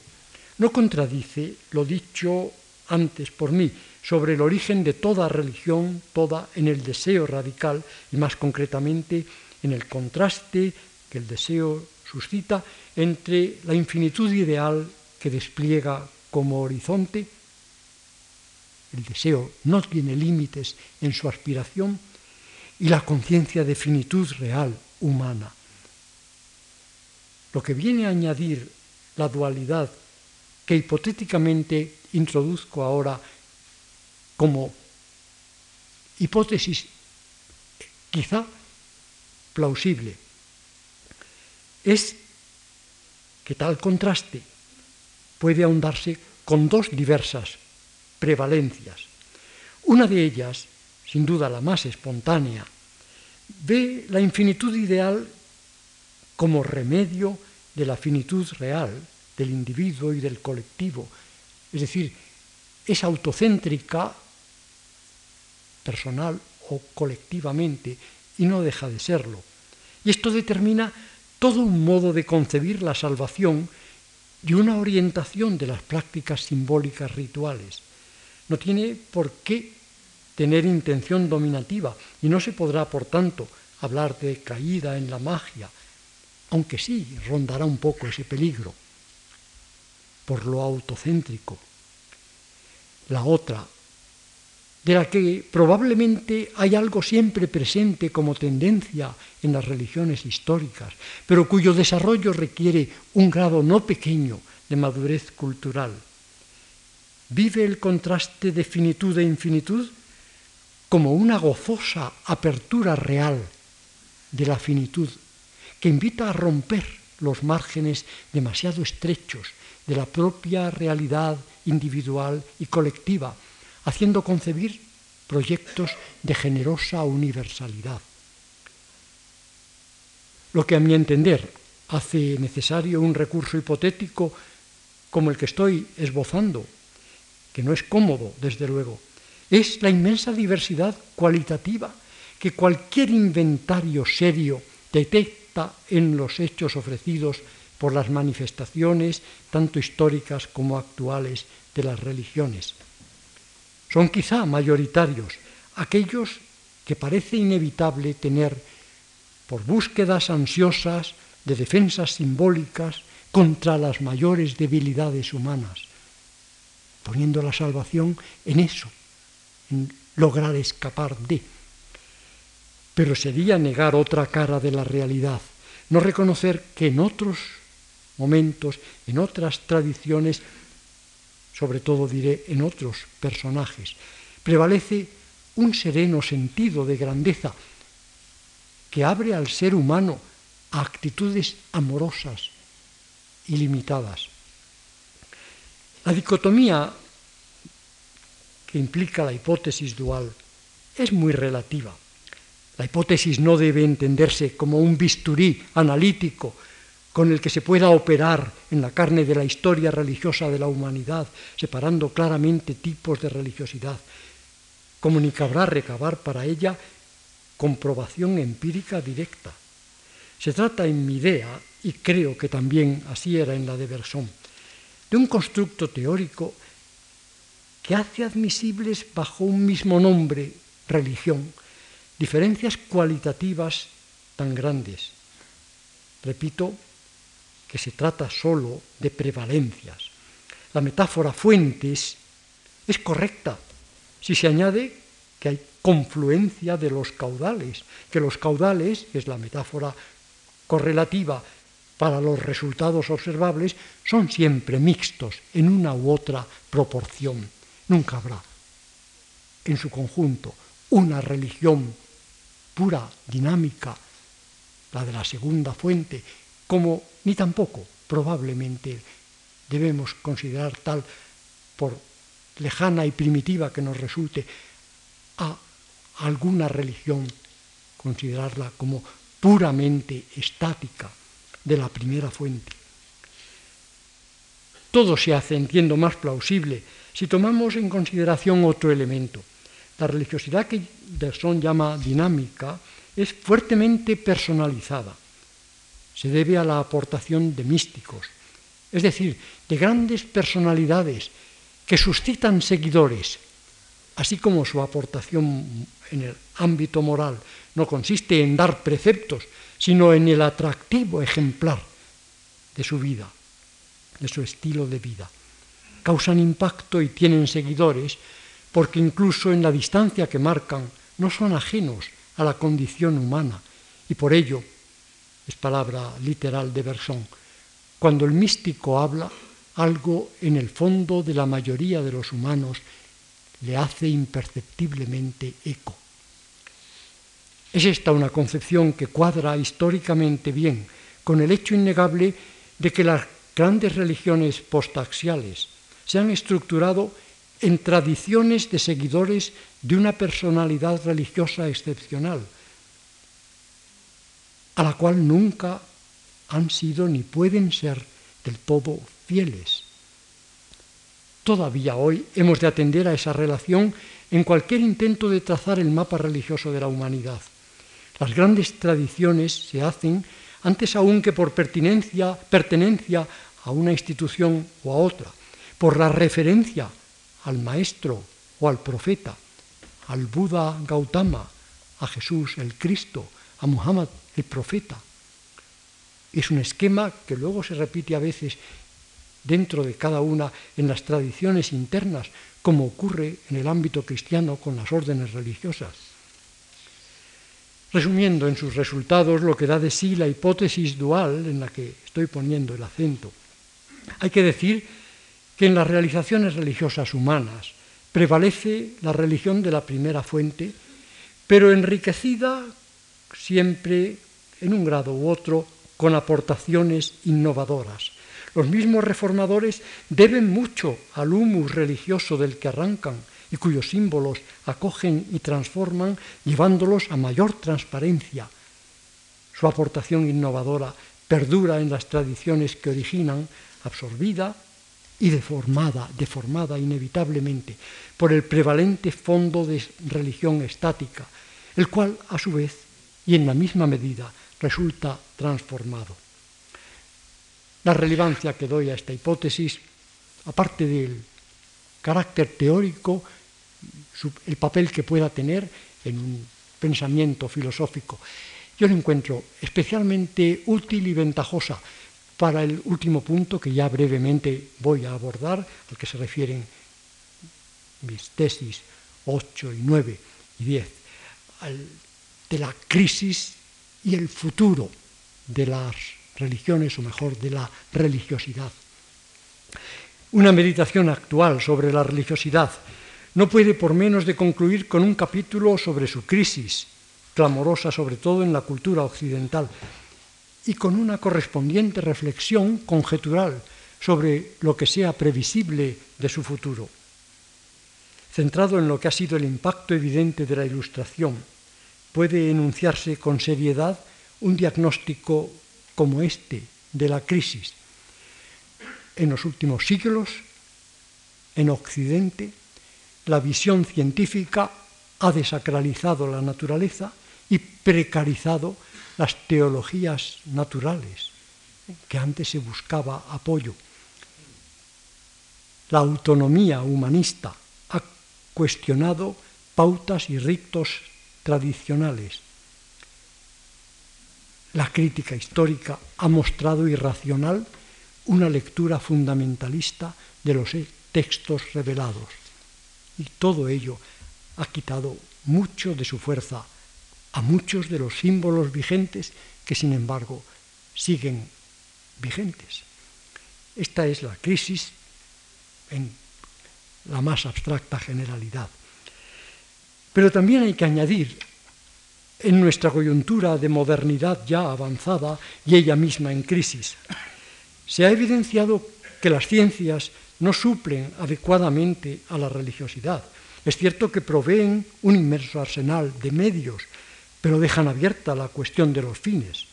no contradice lo dicho antes por mí sobre el origen de toda religión, toda en el deseo radical y más concretamente en el contraste que el deseo suscita entre la infinitud ideal que despliega como horizonte, el deseo no tiene límites en su aspiración, y la conciencia de finitud real humana. Lo que viene a añadir la dualidad que hipotéticamente introduzco ahora como hipótesis quizá plausible es que tal contraste puede ahondarse con dos diversas prevalencias. Una de ellas, sin duda la más espontánea, ve la infinitud ideal como remedio de la finitud real del individuo y del colectivo. Es decir, es autocéntrica, personal o colectivamente, y no deja de serlo. Y esto determina todo un modo de concebir la salvación y una orientación de las prácticas simbólicas rituales. No tiene por qué tener intención dominativa y no se podrá, por tanto, hablar de caída en la magia, aunque sí rondará un poco ese peligro por lo autocéntrico. La otra de la que probablemente hay algo siempre presente como tendencia en las religiones históricas, pero cuyo desarrollo requiere un grado no pequeño de madurez cultural. Vive el contraste de finitud e infinitud como una gozosa apertura real de la finitud que invita a romper los márgenes demasiado estrechos de la propia realidad individual y colectiva, haciendo concebir proyectos de generosa universalidad. Lo que a mi entender hace necesario un recurso hipotético como el que estoy esbozando, que no es cómodo, desde luego, es la inmensa diversidad cualitativa que cualquier inventario serio detecta en los hechos ofrecidos por las manifestaciones, tanto históricas como actuales, de las religiones. Son quizá mayoritarios aquellos que parece inevitable tener por búsquedas ansiosas de defensas simbólicas contra las mayores debilidades humanas, poniendo la salvación en eso, en lograr escapar de. Pero sería negar otra cara de la realidad, no reconocer que en otros momentos, en otras tradiciones, sobre todo diré en otros personajes, prevalece un sereno sentido de grandeza que abre al ser humano a actitudes amorosas, ilimitadas. La dicotomía que implica la hipótesis dual es muy relativa. La hipótesis no debe entenderse como un bisturí analítico con el que se pueda operar en la carne de la historia religiosa de la humanidad, separando claramente tipos de religiosidad, como ni cabrá recabar para ella comprobación empírica directa. Se trata en mi idea, y creo que también así era en la de Bersón, de un constructo teórico que hace admisibles bajo un mismo nombre, religión, diferencias cualitativas tan grandes. Repito, que se trata sólo de prevalencias. La metáfora fuentes es correcta si se añade que hay confluencia de los caudales, que los caudales, es la metáfora correlativa para los resultados observables, son siempre mixtos en una u otra proporción. Nunca habrá en su conjunto una religión pura, dinámica, la de la segunda fuente, como ni tampoco probablemente debemos considerar tal por lejana y primitiva que nos resulte a alguna religión, considerarla como puramente estática de la primera fuente. Todo se hace, entiendo, más plausible si tomamos en consideración otro elemento. La religiosidad que Derson llama dinámica es fuertemente personalizada se debe a la aportación de místicos, es decir, de grandes personalidades que suscitan seguidores, así como su aportación en el ámbito moral no consiste en dar preceptos, sino en el atractivo ejemplar de su vida, de su estilo de vida. Causan impacto y tienen seguidores porque incluso en la distancia que marcan no son ajenos a la condición humana y por ello es palabra literal de Bersón, cuando el místico habla, algo en el fondo de la mayoría de los humanos le hace imperceptiblemente eco. Es esta una concepción que cuadra históricamente bien con el hecho innegable de que las grandes religiones postaxiales se han estructurado en tradiciones de seguidores de una personalidad religiosa excepcional, a la cual nunca han sido ni pueden ser del todo fieles. Todavía hoy hemos de atender a esa relación en cualquier intento de trazar el mapa religioso de la humanidad. Las grandes tradiciones se hacen antes aún que por pertinencia, pertenencia a una institución o a otra, por la referencia al maestro o al profeta, al Buda Gautama, a Jesús el Cristo, a Muhammad el profeta. Es un esquema que luego se repite a veces dentro de cada una en las tradiciones internas como ocurre en el ámbito cristiano con las órdenes religiosas. Resumiendo en sus resultados lo que da de sí la hipótesis dual en la que estoy poniendo el acento, hay que decir que en las realizaciones religiosas humanas prevalece la religión de la primera fuente, pero enriquecida siempre en un grado u otro con aportaciones innovadoras. Los mismos reformadores deben mucho al humus religioso del que arrancan y cuyos símbolos acogen y transforman, llevándolos a mayor transparencia. Su aportación innovadora perdura en las tradiciones que originan, absorbida y deformada, deformada inevitablemente por el prevalente fondo de religión estática, el cual, a su vez, y en la misma medida, resulta transformado. La relevancia que doy a esta hipótesis, aparte del carácter teórico, el papel que pueda tener en un pensamiento filosófico, yo lo encuentro especialmente útil y ventajosa para el último punto que ya brevemente voy a abordar, al que se refieren mis tesis 8 y 9 y 10, de la crisis y el futuro de las religiones, o mejor, de la religiosidad. Una meditación actual sobre la religiosidad no puede por menos de concluir con un capítulo sobre su crisis, clamorosa sobre todo en la cultura occidental, y con una correspondiente reflexión conjetural sobre lo que sea previsible de su futuro. Centrado en lo que ha sido el impacto evidente de la Ilustración, puede enunciarse con seriedad un diagnóstico como este de la crisis. En los últimos siglos, en Occidente, la visión científica ha desacralizado la naturaleza y precarizado las teologías naturales, que antes se buscaba apoyo. La autonomía humanista ha cuestionado pautas y ritos tradicionales. La crítica histórica ha mostrado irracional una lectura fundamentalista de los textos revelados. Y todo ello ha quitado mucho de su fuerza a muchos de los símbolos vigentes que sin embargo siguen vigentes. Esta es la crisis en la más abstracta generalidad. Pero también hay que añadir, en nuestra coyuntura de modernidad ya avanzada y ella misma en crisis, se ha evidenciado que las ciencias no suplen adecuadamente a la religiosidad. Es cierto que proveen un inmenso arsenal de medios, pero dejan abierta la cuestión de los fines.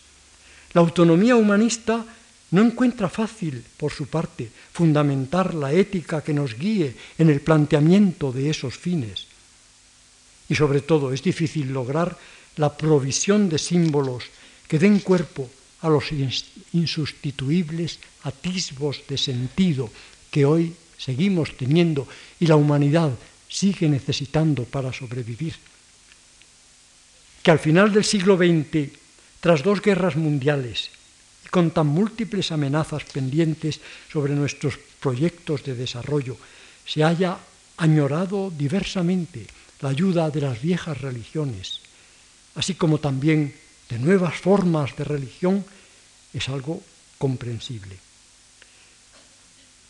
La autonomía humanista no encuentra fácil, por su parte, fundamentar la ética que nos guíe en el planteamiento de esos fines. Y sobre todo es difícil lograr la provisión de símbolos que den cuerpo a los insustituibles atisbos de sentido que hoy seguimos teniendo y la humanidad sigue necesitando para sobrevivir. Que al final del siglo XX, tras dos guerras mundiales y con tan múltiples amenazas pendientes sobre nuestros proyectos de desarrollo, se haya añorado diversamente la ayuda de las viejas religiones, así como también de nuevas formas de religión, es algo comprensible.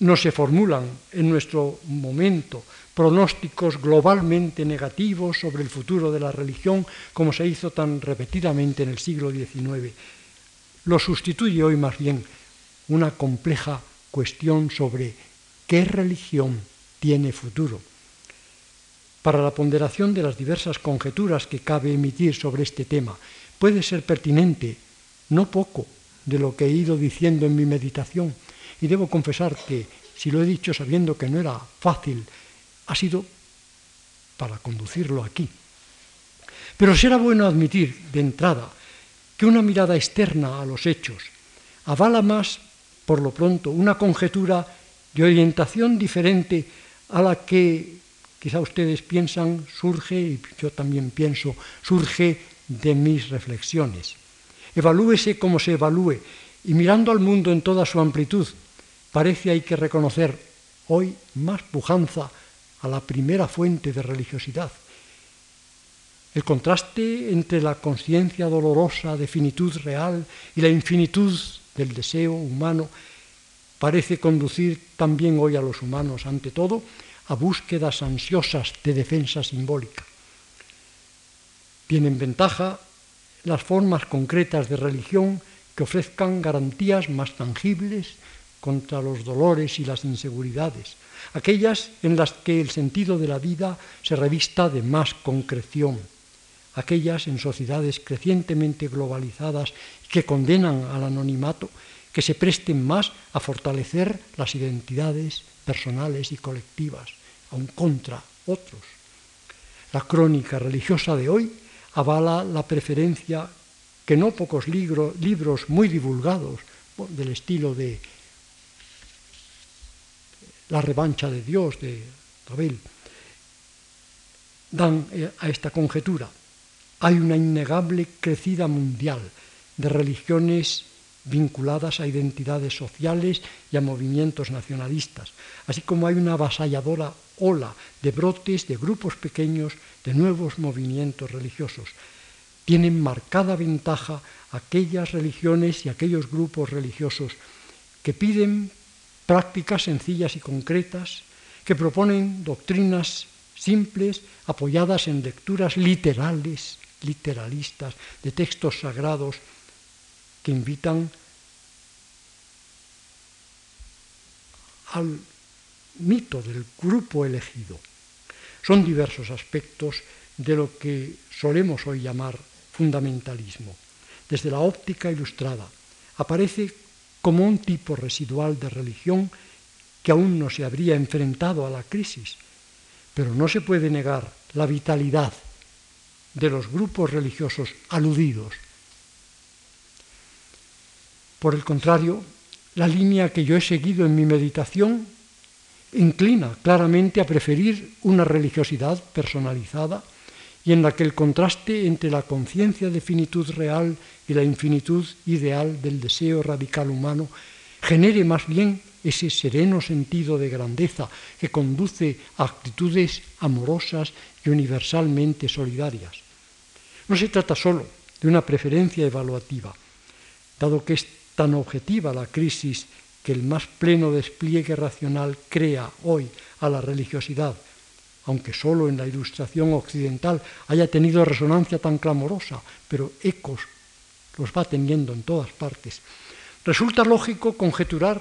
No se formulan en nuestro momento pronósticos globalmente negativos sobre el futuro de la religión como se hizo tan repetidamente en el siglo XIX. Lo sustituye hoy más bien una compleja cuestión sobre qué religión tiene futuro para la ponderación de las diversas conjeturas que cabe emitir sobre este tema. Puede ser pertinente, no poco, de lo que he ido diciendo en mi meditación, y debo confesar que, si lo he dicho sabiendo que no era fácil, ha sido para conducirlo aquí. Pero será bueno admitir de entrada que una mirada externa a los hechos avala más, por lo pronto, una conjetura de orientación diferente a la que quizá ustedes piensan, surge, y yo también pienso, surge de mis reflexiones. Evalúese como se evalúe, y mirando al mundo en toda su amplitud, parece hay que reconocer hoy más pujanza a la primera fuente de religiosidad. El contraste entre la conciencia dolorosa de finitud real y la infinitud del deseo humano parece conducir también hoy a los humanos, ante todo, a búsquedas ansiosas de defensa simbólica. Tienen ventaja las formas concretas de religión que ofrezcan garantías más tangibles contra los dolores y las inseguridades, aquellas en las que el sentido de la vida se revista de más concreción, aquellas en sociedades crecientemente globalizadas que condenan al anonimato, que se presten más a fortalecer las identidades personales y colectivas, aun contra otros. La crónica religiosa de hoy avala la preferencia que no pocos libros muy divulgados del estilo de La revancha de Dios de Abel dan eh, a esta conjetura. Hay una innegable crecida mundial de religiones vinculadas a identidades sociales y a movimientos nacionalistas, así como hay una avasalladora ola de brotes de grupos pequeños de nuevos movimientos religiosos. Tienen marcada ventaja aquellas religiones y aquellos grupos religiosos que piden prácticas sencillas y concretas, que proponen doctrinas simples apoyadas en lecturas literales, literalistas, de textos sagrados que invitan al mito del grupo elegido. Son diversos aspectos de lo que solemos hoy llamar fundamentalismo. Desde la óptica ilustrada aparece como un tipo residual de religión que aún no se habría enfrentado a la crisis, pero no se puede negar la vitalidad de los grupos religiosos aludidos. Por el contrario, la línea que yo he seguido en mi meditación inclina claramente a preferir una religiosidad personalizada y en la que el contraste entre la conciencia de finitud real y la infinitud ideal del deseo radical humano genere más bien ese sereno sentido de grandeza que conduce a actitudes amorosas y universalmente solidarias. No se trata solo de una preferencia evaluativa, dado que es tan objetiva la crisis que el más pleno despliegue racional crea hoy a la religiosidad, aunque solo en la ilustración occidental haya tenido resonancia tan clamorosa, pero ecos los va teniendo en todas partes, resulta lógico conjeturar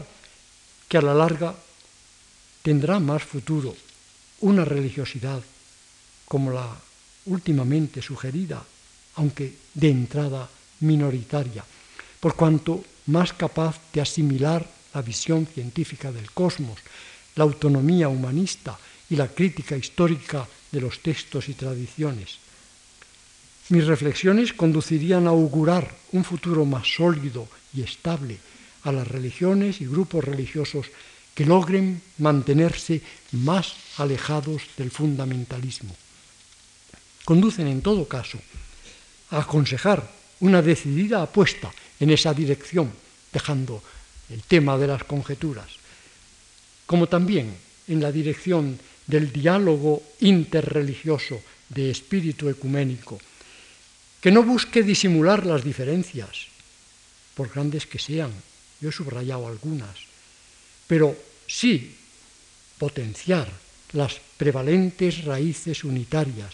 que a la larga tendrá más futuro una religiosidad como la últimamente sugerida, aunque de entrada minoritaria, por cuanto más capaz de asimilar la visión científica del cosmos, la autonomía humanista y la crítica histórica de los textos y tradiciones. Mis reflexiones conducirían a augurar un futuro más sólido y estable a las religiones y grupos religiosos que logren mantenerse más alejados del fundamentalismo. Conducen en todo caso a aconsejar una decidida apuesta en esa dirección, dejando el tema de las conjeturas, como también en la dirección del diálogo interreligioso de espíritu ecuménico, que no busque disimular las diferencias, por grandes que sean, yo he subrayado algunas, pero sí potenciar las prevalentes raíces unitarias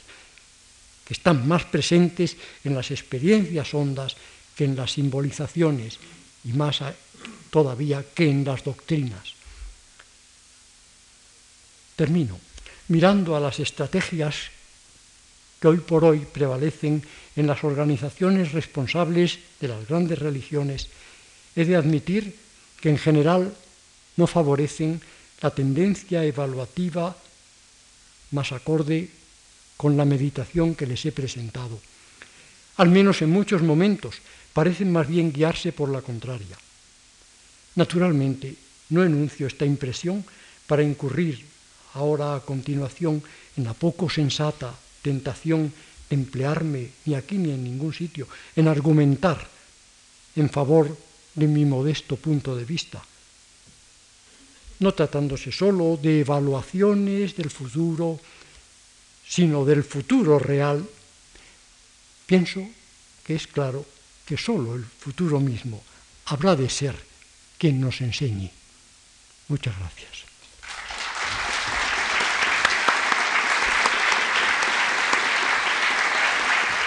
que están más presentes en las experiencias hondas que en las simbolizaciones y más todavía que en las doctrinas. Termino mirando a las estrategias que hoy por hoy prevalecen en las organizaciones responsables de las grandes religiones, he de admitir que en general no favorecen la tendencia evaluativa más acorde con la meditación que les he presentado. Al menos en muchos momentos parecen más bien guiarse por la contraria. Naturalmente, no enuncio esta impresión para incurrir ahora a continuación en la poco sensata tentación de emplearme ni aquí ni en ningún sitio en argumentar en favor de mi modesto punto de vista. no tratándose solo de evaluaciones del futuro, sino del futuro real, pienso que es claro que solo el futuro mismo habrá de ser quien nos enseñe. Muchas gracias.